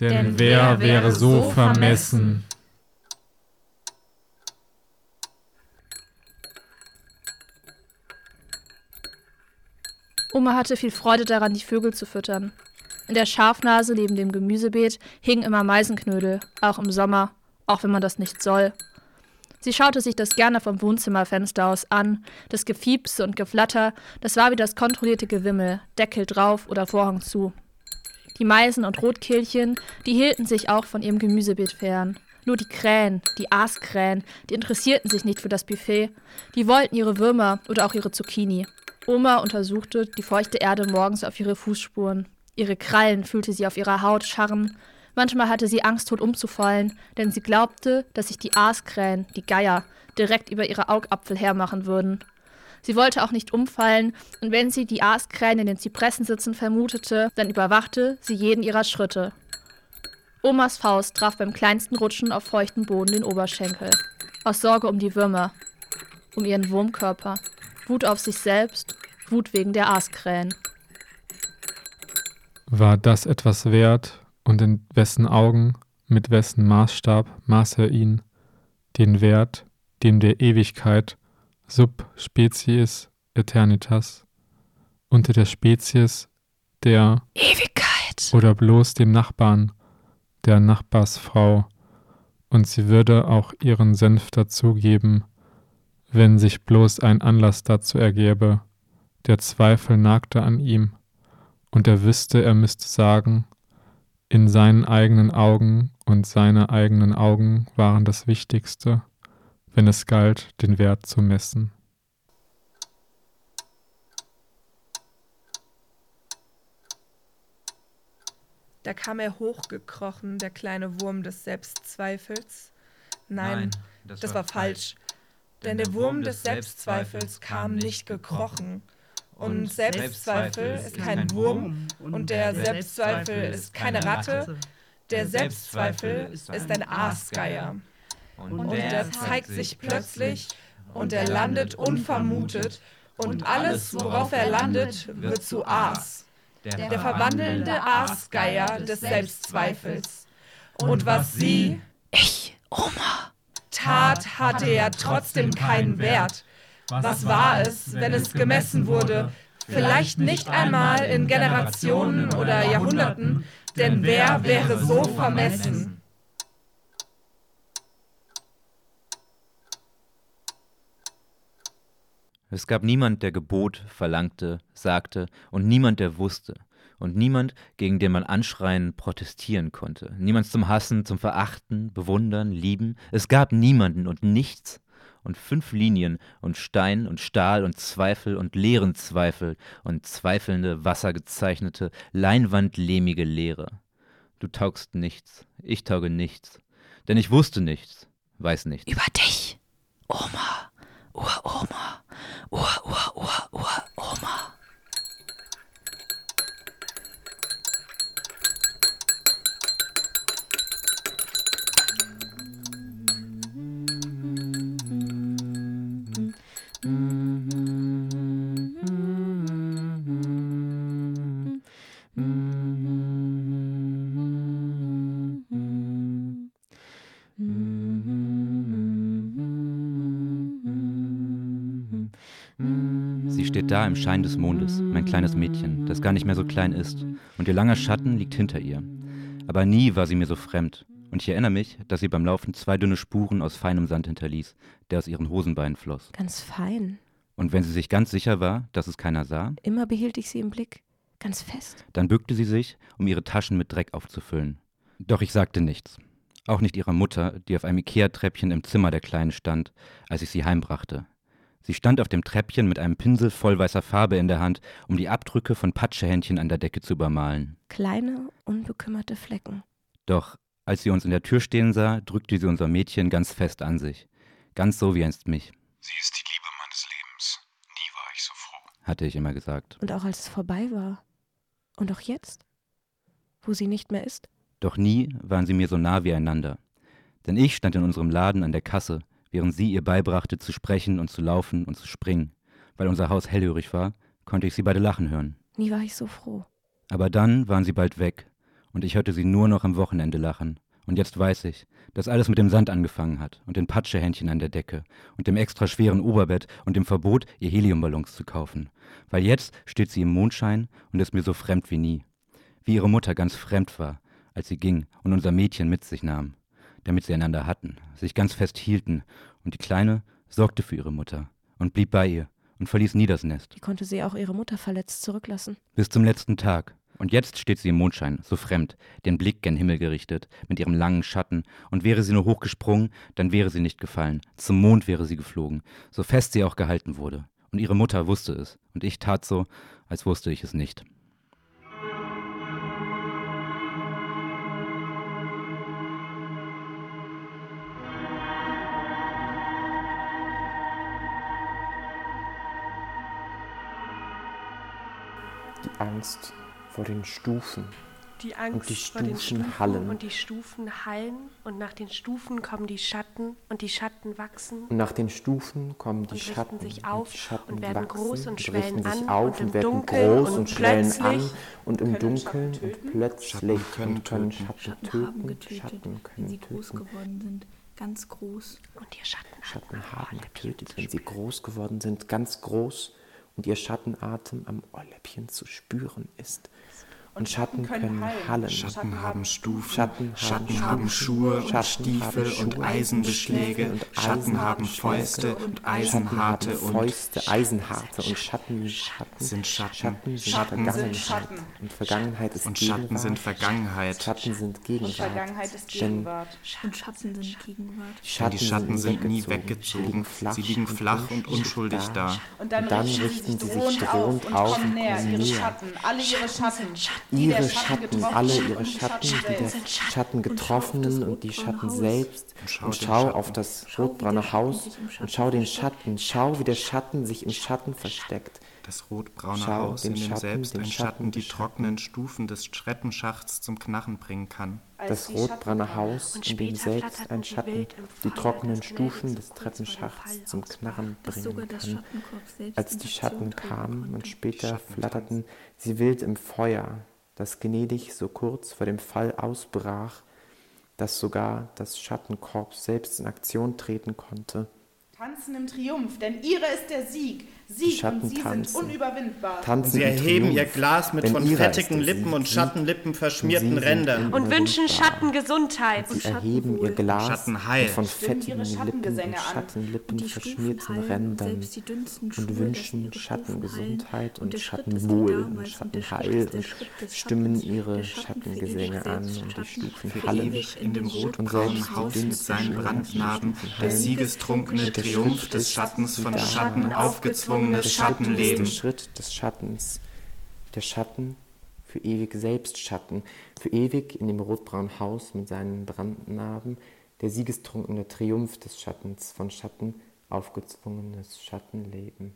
Denn, Denn wer wäre so vermessen? Oma hatte viel Freude daran, die Vögel zu füttern. In der Schafnase neben dem Gemüsebeet hingen immer Meisenknödel, auch im Sommer, auch wenn man das nicht soll. Sie schaute sich das gerne vom Wohnzimmerfenster aus an. Das Gefiepse und Geflatter, das war wie das kontrollierte Gewimmel, Deckel drauf oder Vorhang zu. Die Meisen und Rotkehlchen, die hielten sich auch von ihrem Gemüsebeet fern. Nur die Krähen, die Aaskrähen, die interessierten sich nicht für das Buffet. Die wollten ihre Würmer oder auch ihre Zucchini. Oma untersuchte die feuchte Erde morgens auf ihre Fußspuren. Ihre Krallen fühlte sie auf ihrer Haut scharren. Manchmal hatte sie Angst, tot umzufallen, denn sie glaubte, dass sich die Aaskrähen, die Geier, direkt über ihre Augapfel hermachen würden. Sie wollte auch nicht umfallen, und wenn sie die Aaskrähen in den Zypressen sitzen vermutete, dann überwachte sie jeden ihrer Schritte. Omas Faust traf beim kleinsten Rutschen auf feuchten Boden den Oberschenkel. Aus Sorge um die Würmer, um ihren Wurmkörper, Wut auf sich selbst, Wut wegen der Aaskrähen. War das etwas wert und in wessen Augen, mit wessen Maßstab maß er ihn, den Wert, dem der Ewigkeit sub species eternitas unter der Spezies der Ewigkeit oder bloß dem Nachbarn, der Nachbarsfrau, und sie würde auch ihren Senf dazugeben, wenn sich bloß ein Anlass dazu ergäbe, der Zweifel nagte an ihm und er wüsste, er müsste sagen, in seinen eigenen Augen und seine eigenen Augen waren das Wichtigste, wenn es galt, den Wert zu messen. Da kam er hochgekrochen, der kleine Wurm des Selbstzweifels. Nein, Nein das, das, war, falsch. falsch. Denn der Wurm des Selbstzweifels kam nicht gekrochen. Und Selbstzweifel ist kein Wurm. Und der Selbstzweifel ist keine Ratte. Der Selbstzweifel ist ein Aasgeier. Und der zeigt sich plötzlich und er landet unvermutet. und alles, worauf er landet, wird zu Aas. Der verwandelnde Aasgeier des Selbstzweifels. Und was sie, ich, Oma, tat, hatte ja trotzdem keinen Wert. Was war es, wenn es gemessen wurde? Vielleicht nicht einmal in Generationen oder Jahrhunderten, denn wer wäre so vermessen? Es gab niemand, der gebot, verlangte, sagte und niemand, der wusste. Und niemand, gegen den man anschreien, protestieren konnte. Niemand zum Hassen, zum Verachten, Bewundern, Lieben. Es gab niemanden und nichts. Und fünf Linien und Stein und Stahl und Zweifel und leeren Zweifel und zweifelnde, wassergezeichnete, leinwandlehmige Leere. Du taugst nichts, ich tauge nichts. Denn ich wusste nichts, weiß nichts. Über dich, Oma, Uroma. Ur, steht da im Schein des Mondes, mein kleines Mädchen, das gar nicht mehr so klein ist, und ihr langer Schatten liegt hinter ihr. Aber nie war sie mir so fremd, und ich erinnere mich, dass sie beim Laufen zwei dünne Spuren aus feinem Sand hinterließ, der aus ihren Hosenbeinen floss. Ganz fein. Und wenn sie sich ganz sicher war, dass es keiner sah, immer behielt ich sie im Blick, ganz fest. Dann bückte sie sich, um ihre Taschen mit Dreck aufzufüllen. Doch ich sagte nichts. Auch nicht ihrer Mutter, die auf einem Ikea-Treppchen im Zimmer der Kleinen stand, als ich sie heimbrachte. Sie stand auf dem Treppchen mit einem Pinsel voll weißer Farbe in der Hand, um die Abdrücke von Patschehändchen an der Decke zu übermalen. Kleine, unbekümmerte Flecken. Doch als sie uns in der Tür stehen sah, drückte sie unser Mädchen ganz fest an sich. Ganz so wie einst mich. Sie ist die Liebe meines Lebens. Nie war ich so froh. Hatte ich immer gesagt. Und auch als es vorbei war. Und auch jetzt, wo sie nicht mehr ist. Doch nie waren sie mir so nah wie einander. Denn ich stand in unserem Laden an der Kasse, während sie ihr beibrachte zu sprechen und zu laufen und zu springen. Weil unser Haus hellhörig war, konnte ich sie beide lachen hören. Nie war ich so froh. Aber dann waren sie bald weg, und ich hörte sie nur noch am Wochenende lachen. Und jetzt weiß ich, dass alles mit dem Sand angefangen hat und den Patschehändchen an der Decke und dem extra schweren Oberbett und dem Verbot, ihr Heliumballons zu kaufen. Weil jetzt steht sie im Mondschein und ist mir so fremd wie nie. Wie ihre Mutter ganz fremd war, als sie ging und unser Mädchen mit sich nahm damit sie einander hatten, sich ganz fest hielten, und die Kleine sorgte für ihre Mutter und blieb bei ihr und verließ nie das Nest. Wie konnte sie auch ihre Mutter verletzt zurücklassen? Bis zum letzten Tag. Und jetzt steht sie im Mondschein, so fremd, den Blick gen Himmel gerichtet, mit ihrem langen Schatten, und wäre sie nur hochgesprungen, dann wäre sie nicht gefallen, zum Mond wäre sie geflogen, so fest sie auch gehalten wurde. Und ihre Mutter wusste es, und ich tat so, als wusste ich es nicht. Angst vor den Stufen. Die Angst und die vor den Stufen hallen. und die Stufen hallen und nach den Stufen kommen die Schatten und die Schatten wachsen. Und nach den Stufen kommen die und Schatten sich auf und, die Schatten und werden wachsen, groß und und schwellen richten sich an auf und und, im werden Dunkeln groß und und schwellen an plötzlich und im können Dunkeln Schatten und töten. plötzlich Schatten können und können töten. Schatten Schatten töten. haben getötet, Schatten wenn können sie groß töten. geworden sind, ganz groß. Und ihr Schatten, Schatten haben getötet, wenn sie groß geworden sind, ganz groß und ihr Schattenatem am Ohrläppchen zu spüren ist. Und Schatten können hallen. Schatten haben Stufen, Schatten Schatten haben Schuhe und Schatten Stiefel und Eisenbeschläge, und Schatten haben Fäuste und Eisenharte und Fäuste, Eisenharte und Schatten, Schatten sind Schatten. Schatten sind Schatten. Und Vergangenheit ist Und Schatten sind Vergangenheit. Schatten sind Gegenwart. Und Vergangenheit ist Gegenwart. Und Schatten sind Gegenwart. Die Schatten sind nie weggezogen. Sie liegen flach und unschuldig da. Und dann, richten sie sich drohend auf und kommen und näher, ihre. Schatten, alle ihre Schatten. Ihre Schatten, alle ihre Schatten, die der Schatten getroffenen und die Schatten selbst. Und schau auf das rotbraune Haus und schau den Schatten, schau, wie der Schatten sich im Schatten versteckt. Das rotbraune Haus, in dem selbst ein Schatten die trockenen Stufen des Treppenschachts zum Knarren bringen kann. Das rotbraune Haus, in dem selbst ein Schatten die trockenen Stufen des Treppenschachts zum Knarren bringen kann. Als die Schatten kamen und später flatterten sie wild im Feuer, das gnädig so kurz vor dem Fall ausbrach, dass sogar das Schattenkorps selbst in Aktion treten konnte. Tanzen im Triumph, denn ihre ist der Sieg. Sieg und sie tanzen. sind unüberwindbar. Tanzen sie erheben ihr Glas mit von fettigen Lippen und Schattenlippen verschmierten Rändern. Und wünschen Schattengesundheit. Sie erheben ihr Glas mit von fettigen Lippen und Schattenlippen verschmierten Rändern. und wünschen Schattengesundheit und Schattenwohl und Schattenheil und stimmen ihre Schattengesänge an und die Stufen hallen in dem rotbraunen Haus mit seinen Brandnarben. Der siegestrunkene Triumph des Schattens von Schatten aufgezwungen erzwungenes Schattenleben. Der Schritt des Schattens. Der Schatten für ewig selbst Schatten, für ewig in dem rotbraunen Haus mit seinen Brandnarben, der siegestrunkene Triumph des Schattens von Schatten, aufgezwungenes Schattenleben.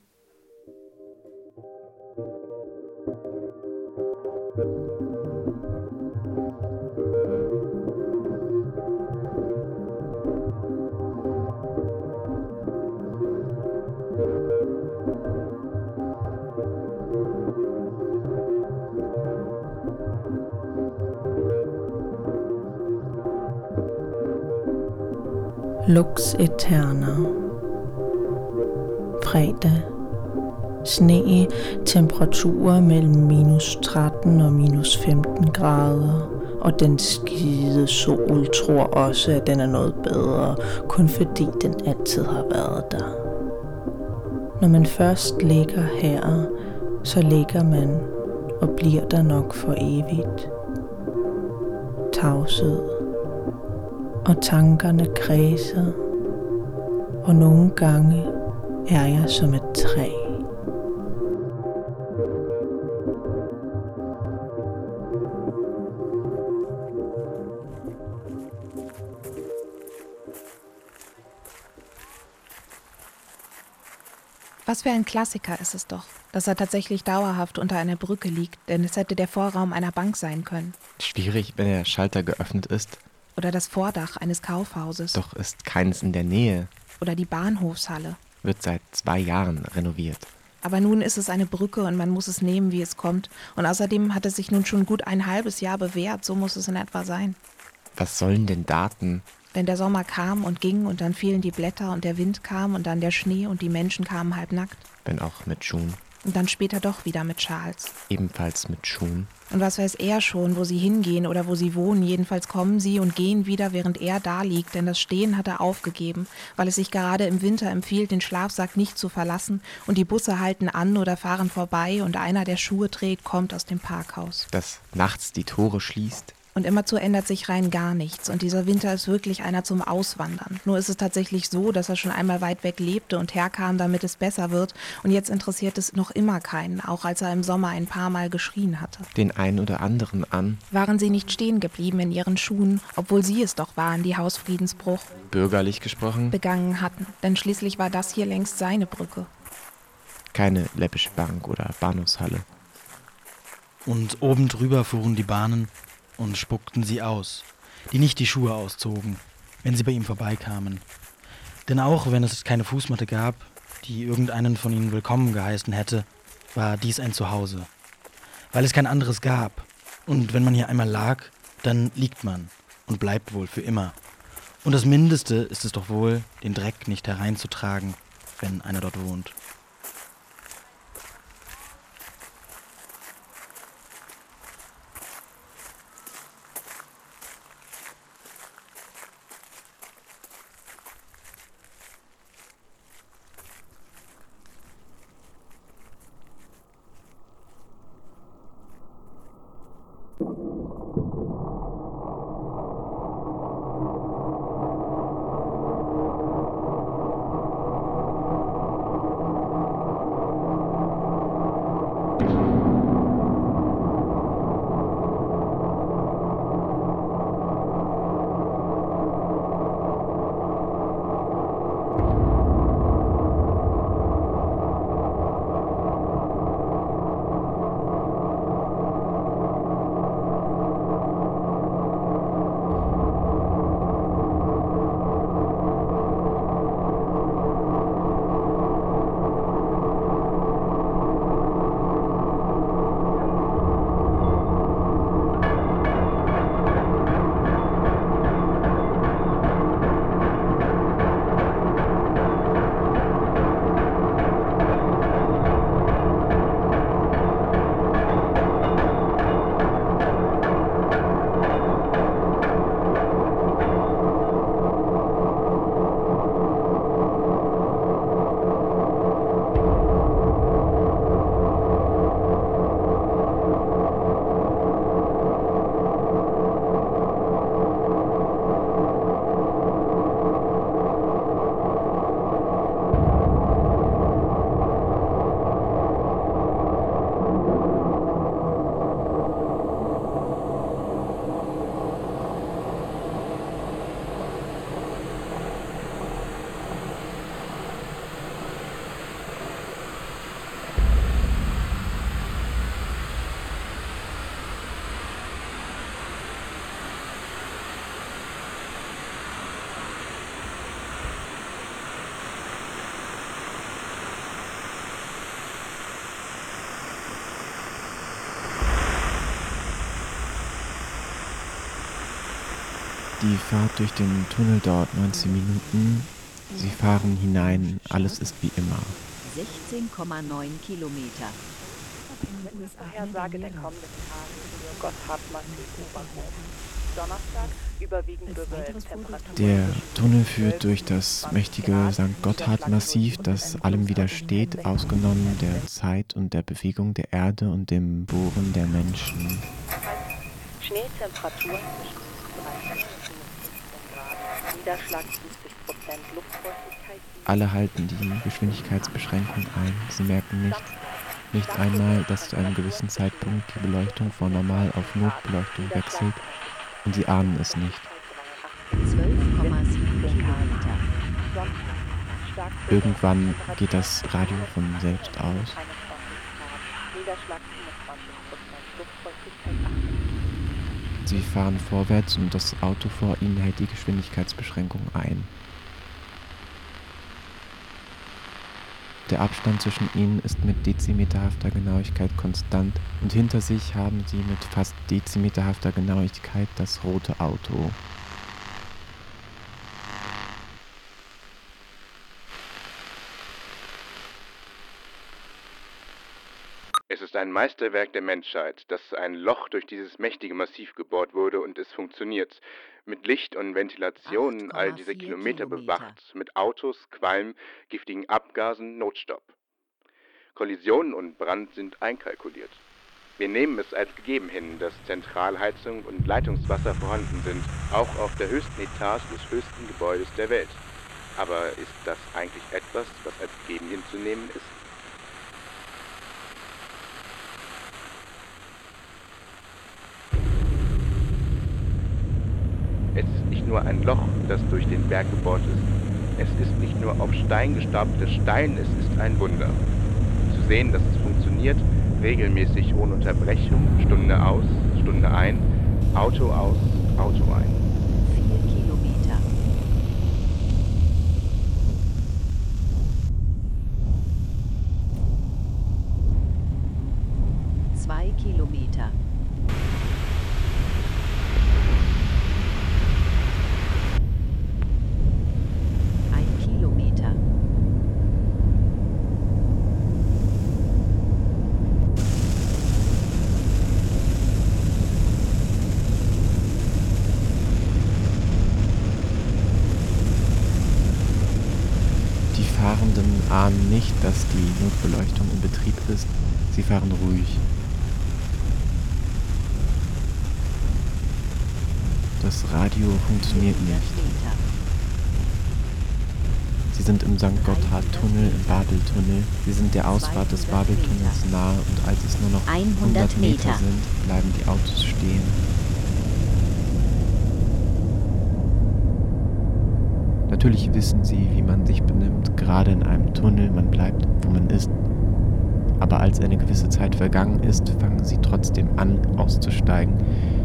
Lux Eterna Fredag Sne, temperaturer mellem minus 13 og minus 15 grader, og den skide sol tror også, at den er noget bedre, kun fordi den altid har været der. Når man først ligger her, så ligger man og bliver der nok for evigt. Tavshed og tankerne kredser, og nogle gange er jeg som et træ. Was für ein Klassiker ist es doch, dass er tatsächlich dauerhaft unter einer Brücke liegt, denn es hätte der Vorraum einer Bank sein können. Schwierig, wenn der Schalter geöffnet ist oder das Vordach eines Kaufhauses. Doch ist keines in der Nähe. Oder die Bahnhofshalle. Wird seit zwei Jahren renoviert. Aber nun ist es eine Brücke und man muss es nehmen, wie es kommt. Und außerdem hat es sich nun schon gut ein halbes Jahr bewährt, so muss es in etwa sein. Was sollen denn Daten? Denn der Sommer kam und ging und dann fielen die Blätter und der Wind kam und dann der Schnee und die Menschen kamen halbnackt. Wenn auch mit Schuhen. Und dann später doch wieder mit Charles. Ebenfalls mit Schuhen. Und was weiß er schon, wo sie hingehen oder wo sie wohnen. Jedenfalls kommen sie und gehen wieder, während er da liegt, denn das Stehen hat er aufgegeben, weil es sich gerade im Winter empfiehlt, den Schlafsack nicht zu verlassen und die Busse halten an oder fahren vorbei und einer, der Schuhe trägt, kommt aus dem Parkhaus. Das nachts die Tore schließt und immerzu ändert sich rein gar nichts. Und dieser Winter ist wirklich einer zum Auswandern. Nur ist es tatsächlich so, dass er schon einmal weit weg lebte und herkam, damit es besser wird. Und jetzt interessiert es noch immer keinen, auch als er im Sommer ein paar Mal geschrien hatte. Den einen oder anderen an. Waren sie nicht stehen geblieben in ihren Schuhen, obwohl sie es doch waren, die Hausfriedensbruch. Bürgerlich gesprochen. Begangen hatten. Denn schließlich war das hier längst seine Brücke. Keine läppische Bank oder Bahnhofshalle. Und oben drüber fuhren die Bahnen und spuckten sie aus, die nicht die Schuhe auszogen, wenn sie bei ihm vorbeikamen. Denn auch wenn es keine Fußmatte gab, die irgendeinen von ihnen willkommen geheißen hätte, war dies ein Zuhause. Weil es kein anderes gab. Und wenn man hier einmal lag, dann liegt man und bleibt wohl für immer. Und das Mindeste ist es doch wohl, den Dreck nicht hereinzutragen, wenn einer dort wohnt. Die Fahrt durch den Tunnel dauert 19 Minuten. Sie fahren hinein, alles ist wie immer. 16,9 Kilometer. Vorhersage der kommenden Tage für Gotthard-Massiv-Oberhof. Donnerstag überwiegend bewölkt. Temperatur Der Tunnel führt durch das mächtige St. Gotthard-Massiv, das allem widersteht, ausgenommen der Zeit und der Bewegung der Erde und dem Bohren der Menschen. Schneetemperatur zwischen 13 und 15 Grad. Niederschlag 50 Prozent. Luftfeuchtigkeit Alle halten die Geschwindigkeitsbeschränkung ein. Sie merken nicht, nicht einmal, dass zu einem gewissen Zeitpunkt die Beleuchtung von Normal auf Notbeleuchtung wechselt und sie ahnen es nicht. 12,7 Kilometer. Irgendwann geht das Radio von selbst aus. Niederschlag 25 Prozent. Luftfeuchtigkeit 80 Sie fahren vorwärts und das Auto vor ihnen hält die Geschwindigkeitsbeschränkung ein. Der Abstand zwischen ihnen ist mit dezimeterhafter Genauigkeit konstant und hinter sich haben sie mit fast dezimeterhafter Genauigkeit das rote Auto. Es ist ein Meisterwerk der Menschheit, dass ein Loch durch dieses mächtige Massiv gebohrt wurde und es funktioniert. Mit Licht und Ventilation all diese 8,4 Kilometer Kilometer. bewacht, mit Autos, Qualm, giftigen Abgasen, Notstopp. Kollision und Brand sind einkalkuliert. Wir nehmen es als gegeben hin, dass Zentralheizung und Leitungswasser vorhanden sind, auch auf der höchsten Etage des höchsten Gebäudes der Welt. Aber ist das eigentlich etwas, was als gegeben hinzunehmen ist? Es ist nicht nur ein Loch, das durch den Berg gebohrt ist. Es ist nicht nur auf Stein gestapelter Stein, es ist ein Wunder. Zu sehen, dass es funktioniert, regelmäßig ohne Unterbrechung, Stunde aus, Stunde ein, Auto aus, Auto ein. 4 Kilometer. Zwei Kilometer. Ein Kilometer. Die Fahrenden ahnen nicht, dass die Notbeleuchtung in Betrieb ist. Sie fahren ruhig. Das Radio funktioniert nicht. Sie sind im St. Gotthard-Tunnel, im Babeltunnel. Sie sind der Ausfahrt des Babeltunnels nahe und als es nur noch 100 Meter Meter. sind, bleiben die Autos stehen. Natürlich wissen sie, wie man sich benimmt, gerade in einem Tunnel, man bleibt, wo man ist. Aber als eine gewisse Zeit vergangen ist, fangen sie trotzdem an, auszusteigen.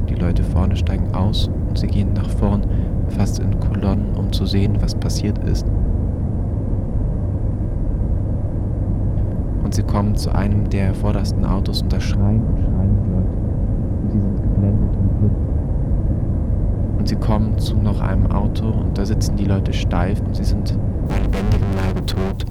Die Leute vorne steigen aus und sie gehen nach vorn, fast in Kolonnen, um zu sehen, was passiert ist. Und sie kommen zu einem der vordersten Autos und da schreien und schreien die Leute. Und sie sind geblendet und blind. Und sie kommen zu noch einem Auto und da sitzen die Leute steif und sie sind lebendigem Leibe tot.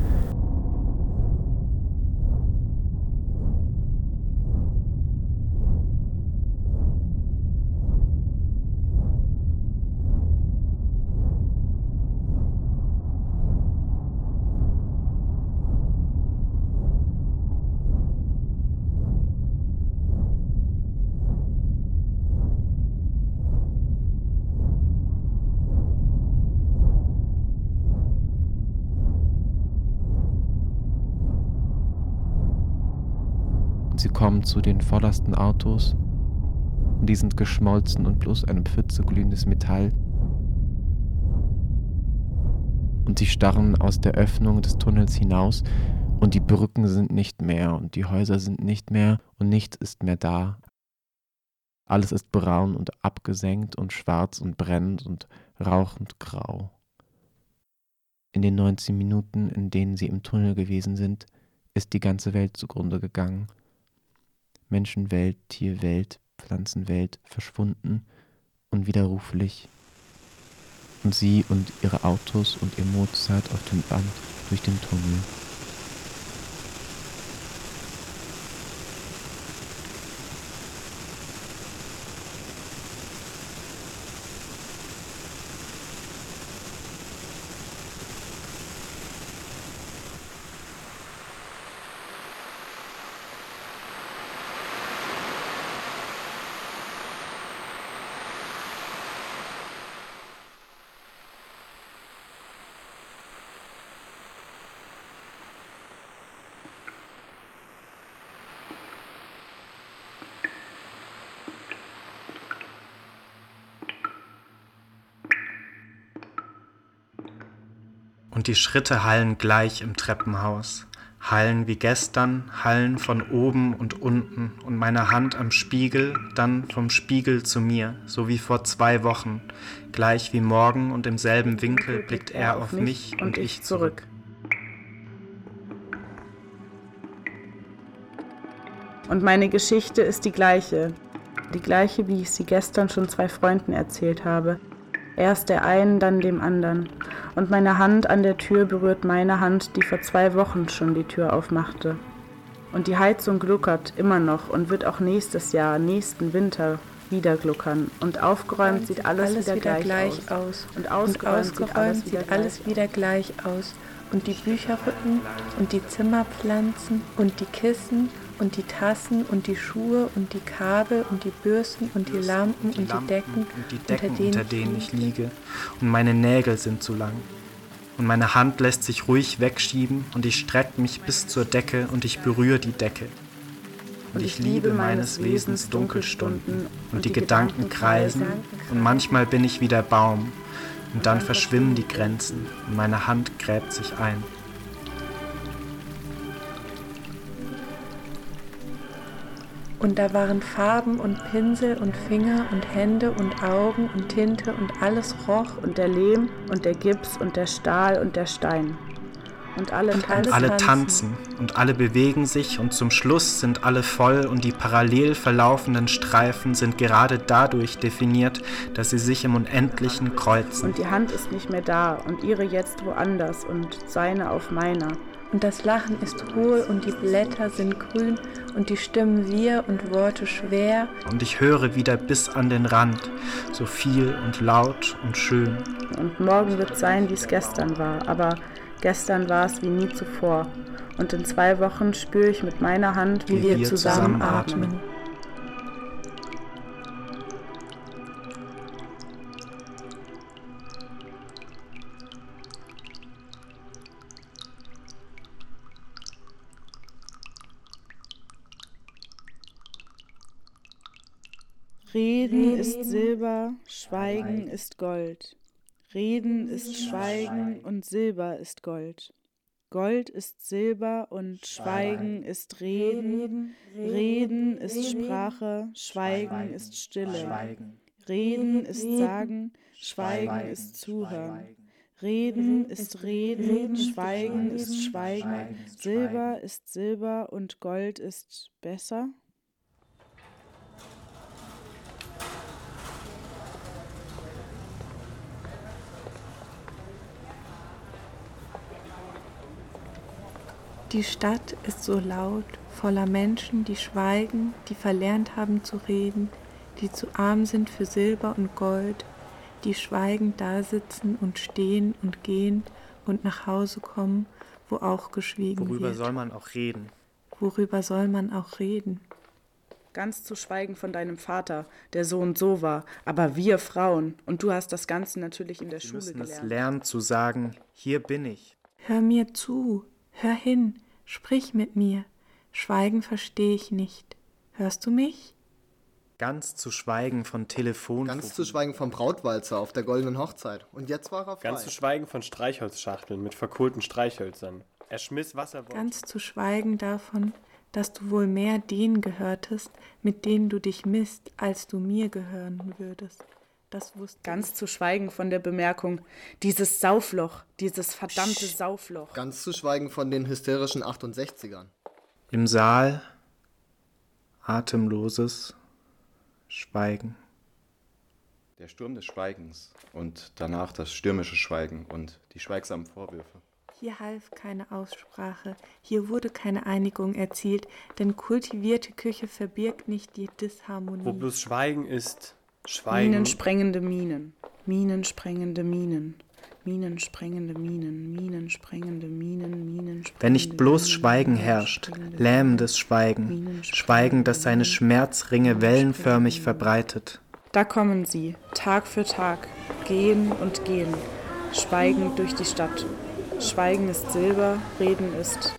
Sie kommen zu den vordersten Autos und die sind geschmolzen und bloß eine Pfütze glühendes Metall. Und sie starren aus der Öffnung des Tunnels hinaus und die Brücken sind nicht mehr und die Häuser sind nicht mehr und nichts ist mehr da. Alles ist braun und abgesenkt und schwarz und brennend und rauchend grau. In den 19 Minuten, in denen sie im Tunnel gewesen sind, ist die ganze Welt zugrunde gegangen. Menschenwelt, Tierwelt, Pflanzenwelt verschwunden, unwiderruflich, und sie und ihre Autos und ihr Mozart auf dem Band durch den Tunnel. Und die Schritte hallen gleich im Treppenhaus, hallen wie gestern, hallen von oben und unten und meine Hand am Spiegel, dann vom Spiegel zu mir, so wie vor zwei Wochen, gleich wie morgen und im selben Winkel blickt er auf mich und ich zurück. Und meine Geschichte ist die gleiche, die gleiche, wie ich sie gestern schon zwei Freunden erzählt habe. Erst der einen, dann dem anderen. Und meine Hand an der Tür berührt meine Hand, die vor zwei Wochen schon die Tür aufmachte. Und die Heizung gluckert immer noch und wird auch nächstes Jahr, nächsten Winter wieder gluckern. Und aufgeräumt sieht alles, alles wieder, wieder gleich, gleich aus. Und Und ausgeräumt, sieht alles, wieder, sieht alles gleich wieder gleich aus. Und die Bücherrücken und die Zimmerpflanzen und die Kissen und die Tassen und die Schuhe und die Kabel und die Bürsten und die Lampen und die Decken, und die Decken, unter denen ich liege. Und meine Nägel sind zu lang. Und meine Hand lässt sich ruhig wegschieben und ich strecke mich bis zur Decke und ich berühre die Decke. Und ich liebe meines Wesens Dunkelstunden und die Gedanken kreisen und manchmal bin ich wie der Baum und dann verschwimmen die Grenzen und meine Hand gräbt sich ein. Und da waren Farben und Pinsel und Finger und Hände und Augen und Tinte und alles roch und der Lehm und der Gips und der Stahl und der Stein. Und alle, Und tanzen. Alle tanzen und alle bewegen sich und zum Schluss sind alle voll und die parallel verlaufenden Streifen sind gerade dadurch definiert, dass sie sich im Unendlichen kreuzen. Und die Hand ist nicht mehr da und ihre jetzt woanders und seine auf meiner. Und das Lachen ist hohl und die Blätter sind grün und die Stimmen wir und Worte schwer. Und ich höre wieder bis an den Rand, so viel und laut und schön. Und morgen wird sein, wie es gestern war, aber gestern war es wie nie zuvor. Und in zwei Wochen spüre ich mit meiner Hand, wie, Wie wir wir zusammen zusammenatmen. atmen. Reden ist Silber, Schweigen ist Gold. Reden ist Schweigen und Silber ist Gold. Gold ist Silber und Schweigen ist Reden. Reden ist Sprache, Schweigen ist Stille. Reden ist Sagen, Schweigen ist Zuhören. Reden ist Reden, Schweigen ist Schweigen. Silber ist Silber und Gold ist besser. Die Stadt ist so laut, voller Menschen, die schweigen, die verlernt haben zu reden, die zu arm sind für Silber und Gold, die schweigend dasitzen und stehen und gehen und nach Hause kommen, wo auch geschwiegen Worüber wird. soll man auch reden? Worüber soll man auch reden? Ganz zu schweigen von deinem Vater, der so und so war, aber wir Frauen, und du hast das Ganze natürlich in der Wir Schule müssen es gelernt. lernen zu sagen, hier bin ich. Hör mir zu, hör hin, sprich mit mir. Schweigen verstehe ich nicht. Hörst du mich? Ganz zu schweigen von Telefon. Ganz zu schweigen vom Brautwalzer auf der goldenen Hochzeit. Und jetzt war er frei. Ganz zu schweigen von Streichholzschachteln mit verkohlten Streichhölzern. Er schmiss, was er wollte. Ganz zu schweigen davon, dass du wohl mehr denen gehörtest, mit denen du dich misst, als du mir gehören würdest. Das wusste Ganz zu schweigen von der Bemerkung, dieses Saufloch, dieses verdammte Saufloch. Ganz zu schweigen von den hysterischen 68ern. Im Saal atemloses Schweigen. Der Sturm des Schweigens und danach das stürmische Schweigen und die schweigsamen Vorwürfe. Hier half keine Aussprache, hier wurde keine Einigung erzielt, denn kultivierte Küche verbirgt nicht die Disharmonie. Wo bloß Schweigen ist, Schweigen. Minensprengende Minen, minensprengende Minen, minensprengende Minen, minensprengende Minen, Minen. Wenn nicht bloß Schweigen herrscht, lähmendes Schweigen, Schweigen, das seine Schmerzringe wellenförmig verbreitet. Da kommen sie, Tag für Tag, gehen und gehen, schweigend durch die Stadt. Schweigen ist Silber, Reden ist.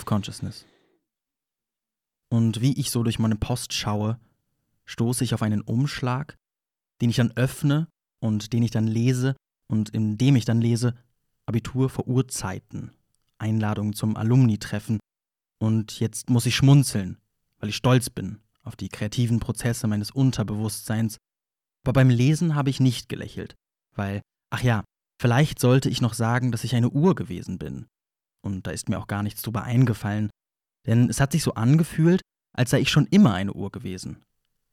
Of Consciousness. Und wie ich so durch meine Post schaue, stoße ich auf einen Umschlag, den ich dann öffne und den ich dann lese und in dem ich dann lese Abitur vor Urzeiten, Einladung zum Alumni-Treffen. Und jetzt muss ich schmunzeln, weil ich stolz bin auf die kreativen Prozesse meines Unterbewusstseins. Aber beim Lesen habe ich nicht gelächelt, weil, ach ja, vielleicht sollte ich noch sagen, dass ich eine Uhr gewesen bin und da ist mir auch gar nichts drüber eingefallen, denn es hat sich so angefühlt, als sei ich schon immer eine Uhr gewesen.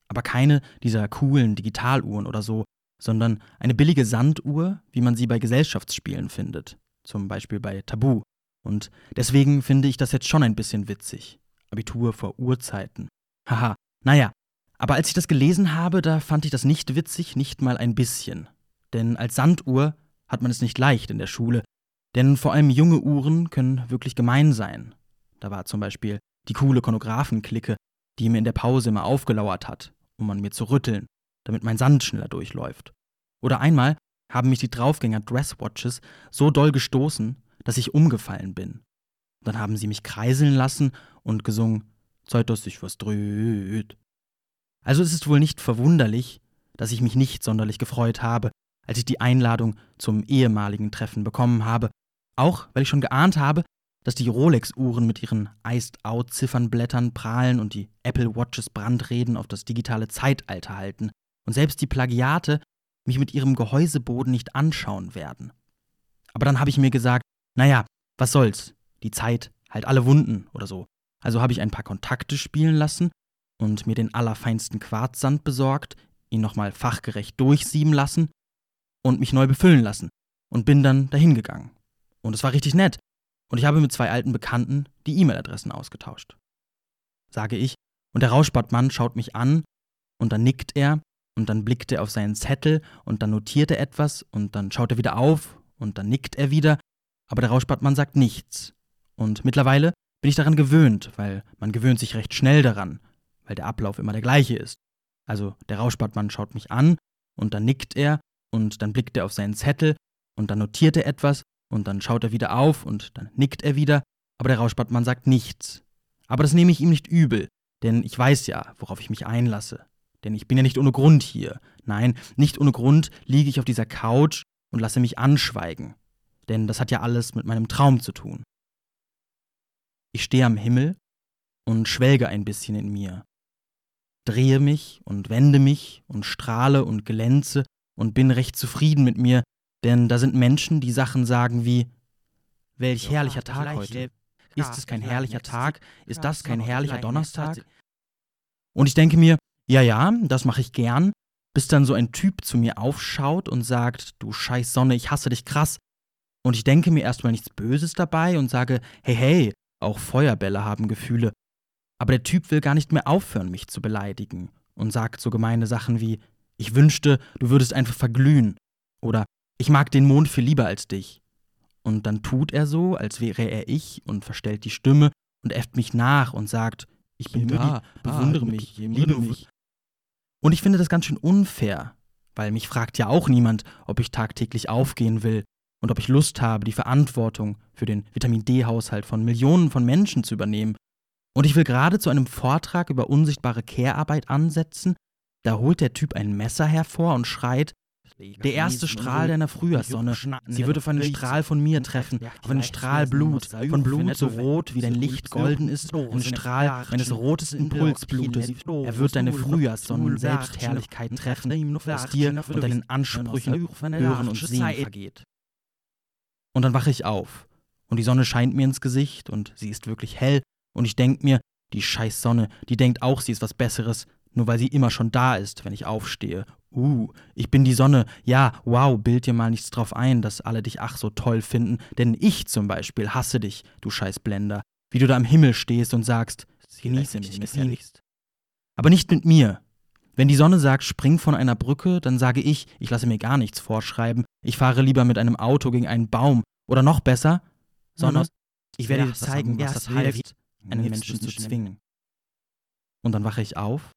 Aber keine dieser coolen Digitaluhren oder so, sondern eine billige Sanduhr, wie man sie bei Gesellschaftsspielen findet, zum Beispiel bei Tabu. Und deswegen finde ich das jetzt schon ein bisschen witzig. Abitur vor Urzeiten. Haha, naja, aber als ich das gelesen habe, da fand ich das nicht witzig, nicht mal ein bisschen. Denn als Sanduhr hat man es nicht leicht in der Schule, denn vor allem junge Uhren können wirklich gemein sein. Da war zum Beispiel die coole Chronographenklicke, die mir in der Pause immer aufgelauert hat, um an mir zu rütteln, damit mein Sand schneller durchläuft. Oder einmal haben mich die Draufgänger Dresswatches so doll gestoßen, dass ich umgefallen bin. Dann haben sie mich kreiseln lassen und gesungen, Zeit, dass sich was dreht. Also ist es wohl nicht verwunderlich, dass ich mich nicht sonderlich gefreut habe, als ich die Einladung zum ehemaligen Treffen bekommen habe auch weil ich schon geahnt habe, dass die Rolex-Uhren mit ihren Iced-Out-Ziffernblättern prahlen und die Apple Watches Brandreden auf das digitale Zeitalter halten und selbst die Plagiate mich mit ihrem Gehäuseboden nicht anschauen werden. Aber dann habe ich mir gesagt, naja, was soll's, die Zeit heilt alle Wunden oder so. Also habe ich ein paar Kontakte spielen lassen und mir den allerfeinsten Quarzsand besorgt, ihn nochmal fachgerecht durchsieben lassen und mich neu befüllen lassen und bin dann dahin gegangen. Und es war richtig nett. Und ich habe mit zwei alten Bekannten die E-Mail-Adressen ausgetauscht. Sage ich, und der Rauschbartmann schaut mich an, und dann nickt er, und dann blickt er auf seinen Zettel, und dann notiert er etwas, und dann schaut er wieder auf, und dann nickt er wieder, aber der Rauschbartmann sagt nichts. Und mittlerweile bin ich daran gewöhnt, weil man gewöhnt sich recht schnell daran, weil der Ablauf immer der gleiche ist. Also der Rauschbartmann schaut mich an, und dann nickt er, und dann blickt er auf seinen Zettel, und dann notiert er etwas, und dann schaut er wieder auf und dann nickt er wieder, aber der Rauschbartmann sagt nichts. Aber das nehme ich ihm nicht übel, denn ich weiß ja, worauf ich mich einlasse. Denn ich bin ja nicht ohne Grund hier. Nein, nicht ohne Grund liege ich auf dieser Couch und lasse mich anschweigen. Denn das hat ja alles mit meinem Traum zu tun. Ich stehe am Himmel und schwelge ein bisschen in mir. Drehe mich und wende mich und strahle und glänze und bin recht zufrieden mit mir, denn da sind Menschen, die Sachen sagen wie, welch herrlicher Tag heute. Ist es kein herrlicher Tag? Ist das kein herrlicher Donnerstag? Und ich denke mir, ja, ja, das mache ich gern, bis dann so ein Typ zu mir aufschaut und sagt, du scheiß Sonne, ich hasse dich krass. Und ich denke mir erstmal nichts Böses dabei und sage, hey, hey, auch Feuerbälle haben Gefühle. Aber der Typ will gar nicht mehr aufhören, mich zu beleidigen und sagt so gemeine Sachen wie, ich wünschte, du würdest einfach verglühen. Oder ich mag den Mond viel lieber als dich. Und dann tut er so, als wäre er ich und verstellt die Stimme und äfft mich nach und sagt, ich bin da, bewundere ah, mich, liebe mich. Und ich finde das ganz schön unfair, weil mich fragt ja auch niemand, ob ich tagtäglich aufgehen will und ob ich Lust habe, die Verantwortung für den Vitamin D-Haushalt von Millionen von Menschen zu übernehmen. Und ich will gerade zu einem Vortrag über unsichtbare Care-Arbeit ansetzen, da holt der Typ ein Messer hervor und schreit, Der erste Strahl deiner Frühjahrssonne. Sie wird auf einen Strahl von mir treffen, auf einen Strahl Blut, von Blut so rot, wie dein Licht golden ist, einen Strahl meines rotes Impulsblutes. Er wird deine Frühjahrssonnen Selbstherrlichkeit treffen, aus dir und deinen Ansprüchen hören und sehen vergeht. Und dann wache ich auf, und die Sonne scheint mir ins Gesicht, und sie ist wirklich hell, und ich denk mir, die scheiß Sonne, die denkt auch, sie ist was Besseres, nur weil sie immer schon da ist, wenn ich aufstehe. Uh, ich bin die Sonne. Ja, wow, bild dir mal nichts drauf ein, dass alle dich ach so toll finden, denn ich zum Beispiel hasse dich, du scheiß Blender. Wie du da am Himmel stehst und sagst, genieße mich gefälligst. Aber nicht mit mir. Wenn die Sonne sagt, spring von einer Brücke, dann sage ich, ich lasse mir gar nichts vorschreiben. Ich fahre lieber mit einem Auto gegen einen Baum. Oder noch besser, Sonne, ich werde dir zeigen, was das heißt, einen Menschen zu zwingen. Und dann wache ich auf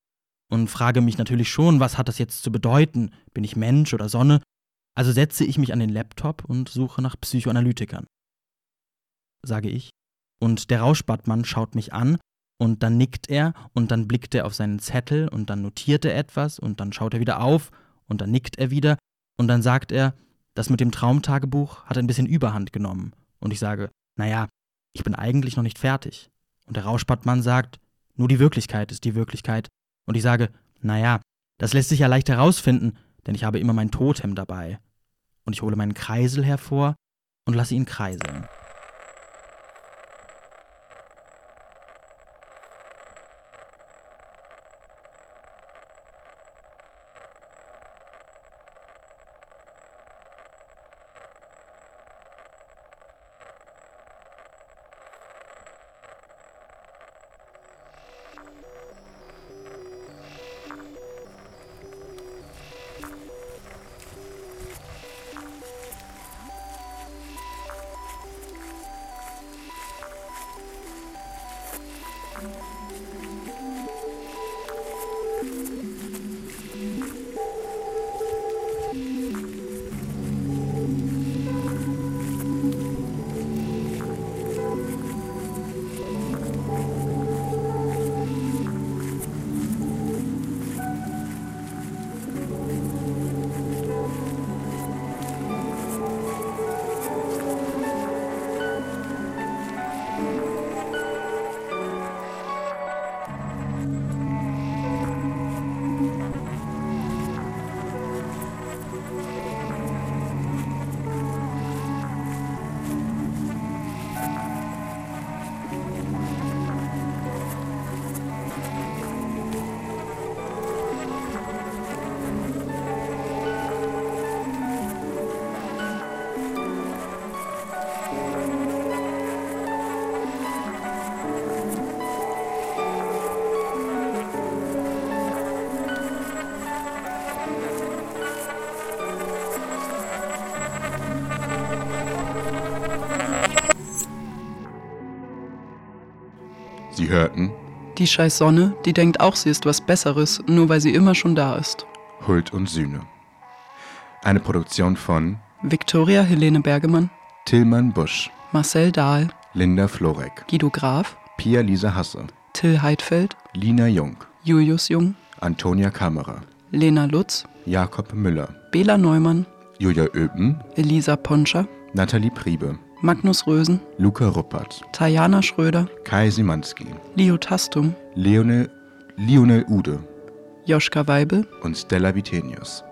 und frage mich natürlich schon, was hat das jetzt zu bedeuten? Bin ich Mensch oder Sonne? Also setze ich mich an den Laptop und suche nach Psychoanalytikern. Sage ich. Und der Rauschbartmann schaut mich an und dann nickt er und dann blickt er auf seinen Zettel und dann notiert er etwas und dann schaut er wieder auf und dann nickt er wieder und dann sagt er, das mit dem Traumtagebuch hat ein bisschen Überhand genommen. Und ich sage, naja, ich bin eigentlich noch nicht fertig. Und der Rauschbartmann sagt, nur die Wirklichkeit ist die Wirklichkeit. Und ich sage, naja, das lässt sich ja leicht herausfinden, denn ich habe immer mein Totem dabei. Und ich hole meinen Kreisel hervor und lasse ihn kreiseln. Die scheiß Sonne, die denkt auch, sie ist was Besseres, nur weil sie immer schon da ist. Huld und Sühne. Eine Produktion von Viktoria Helene Bergemann, Tillmann Busch, Marcel Dahl, Linda Florek, Guido Graf, Pia-Lisa Hasse, Till Heidfeld, Lina Jung, Julius Jung, Antonia Kammerer, Lena Lutz, Jakob Müller, Bela Neumann, Julia Öpen, Elisa Ponscher, Nathalie Priebe, Magnus Rösen, Luca Ruppert, Tajana Schröder, Kai Simanski, Leo Tastum, Leone, Lionel Ude. Joschka Weibel und Stella Vitenius.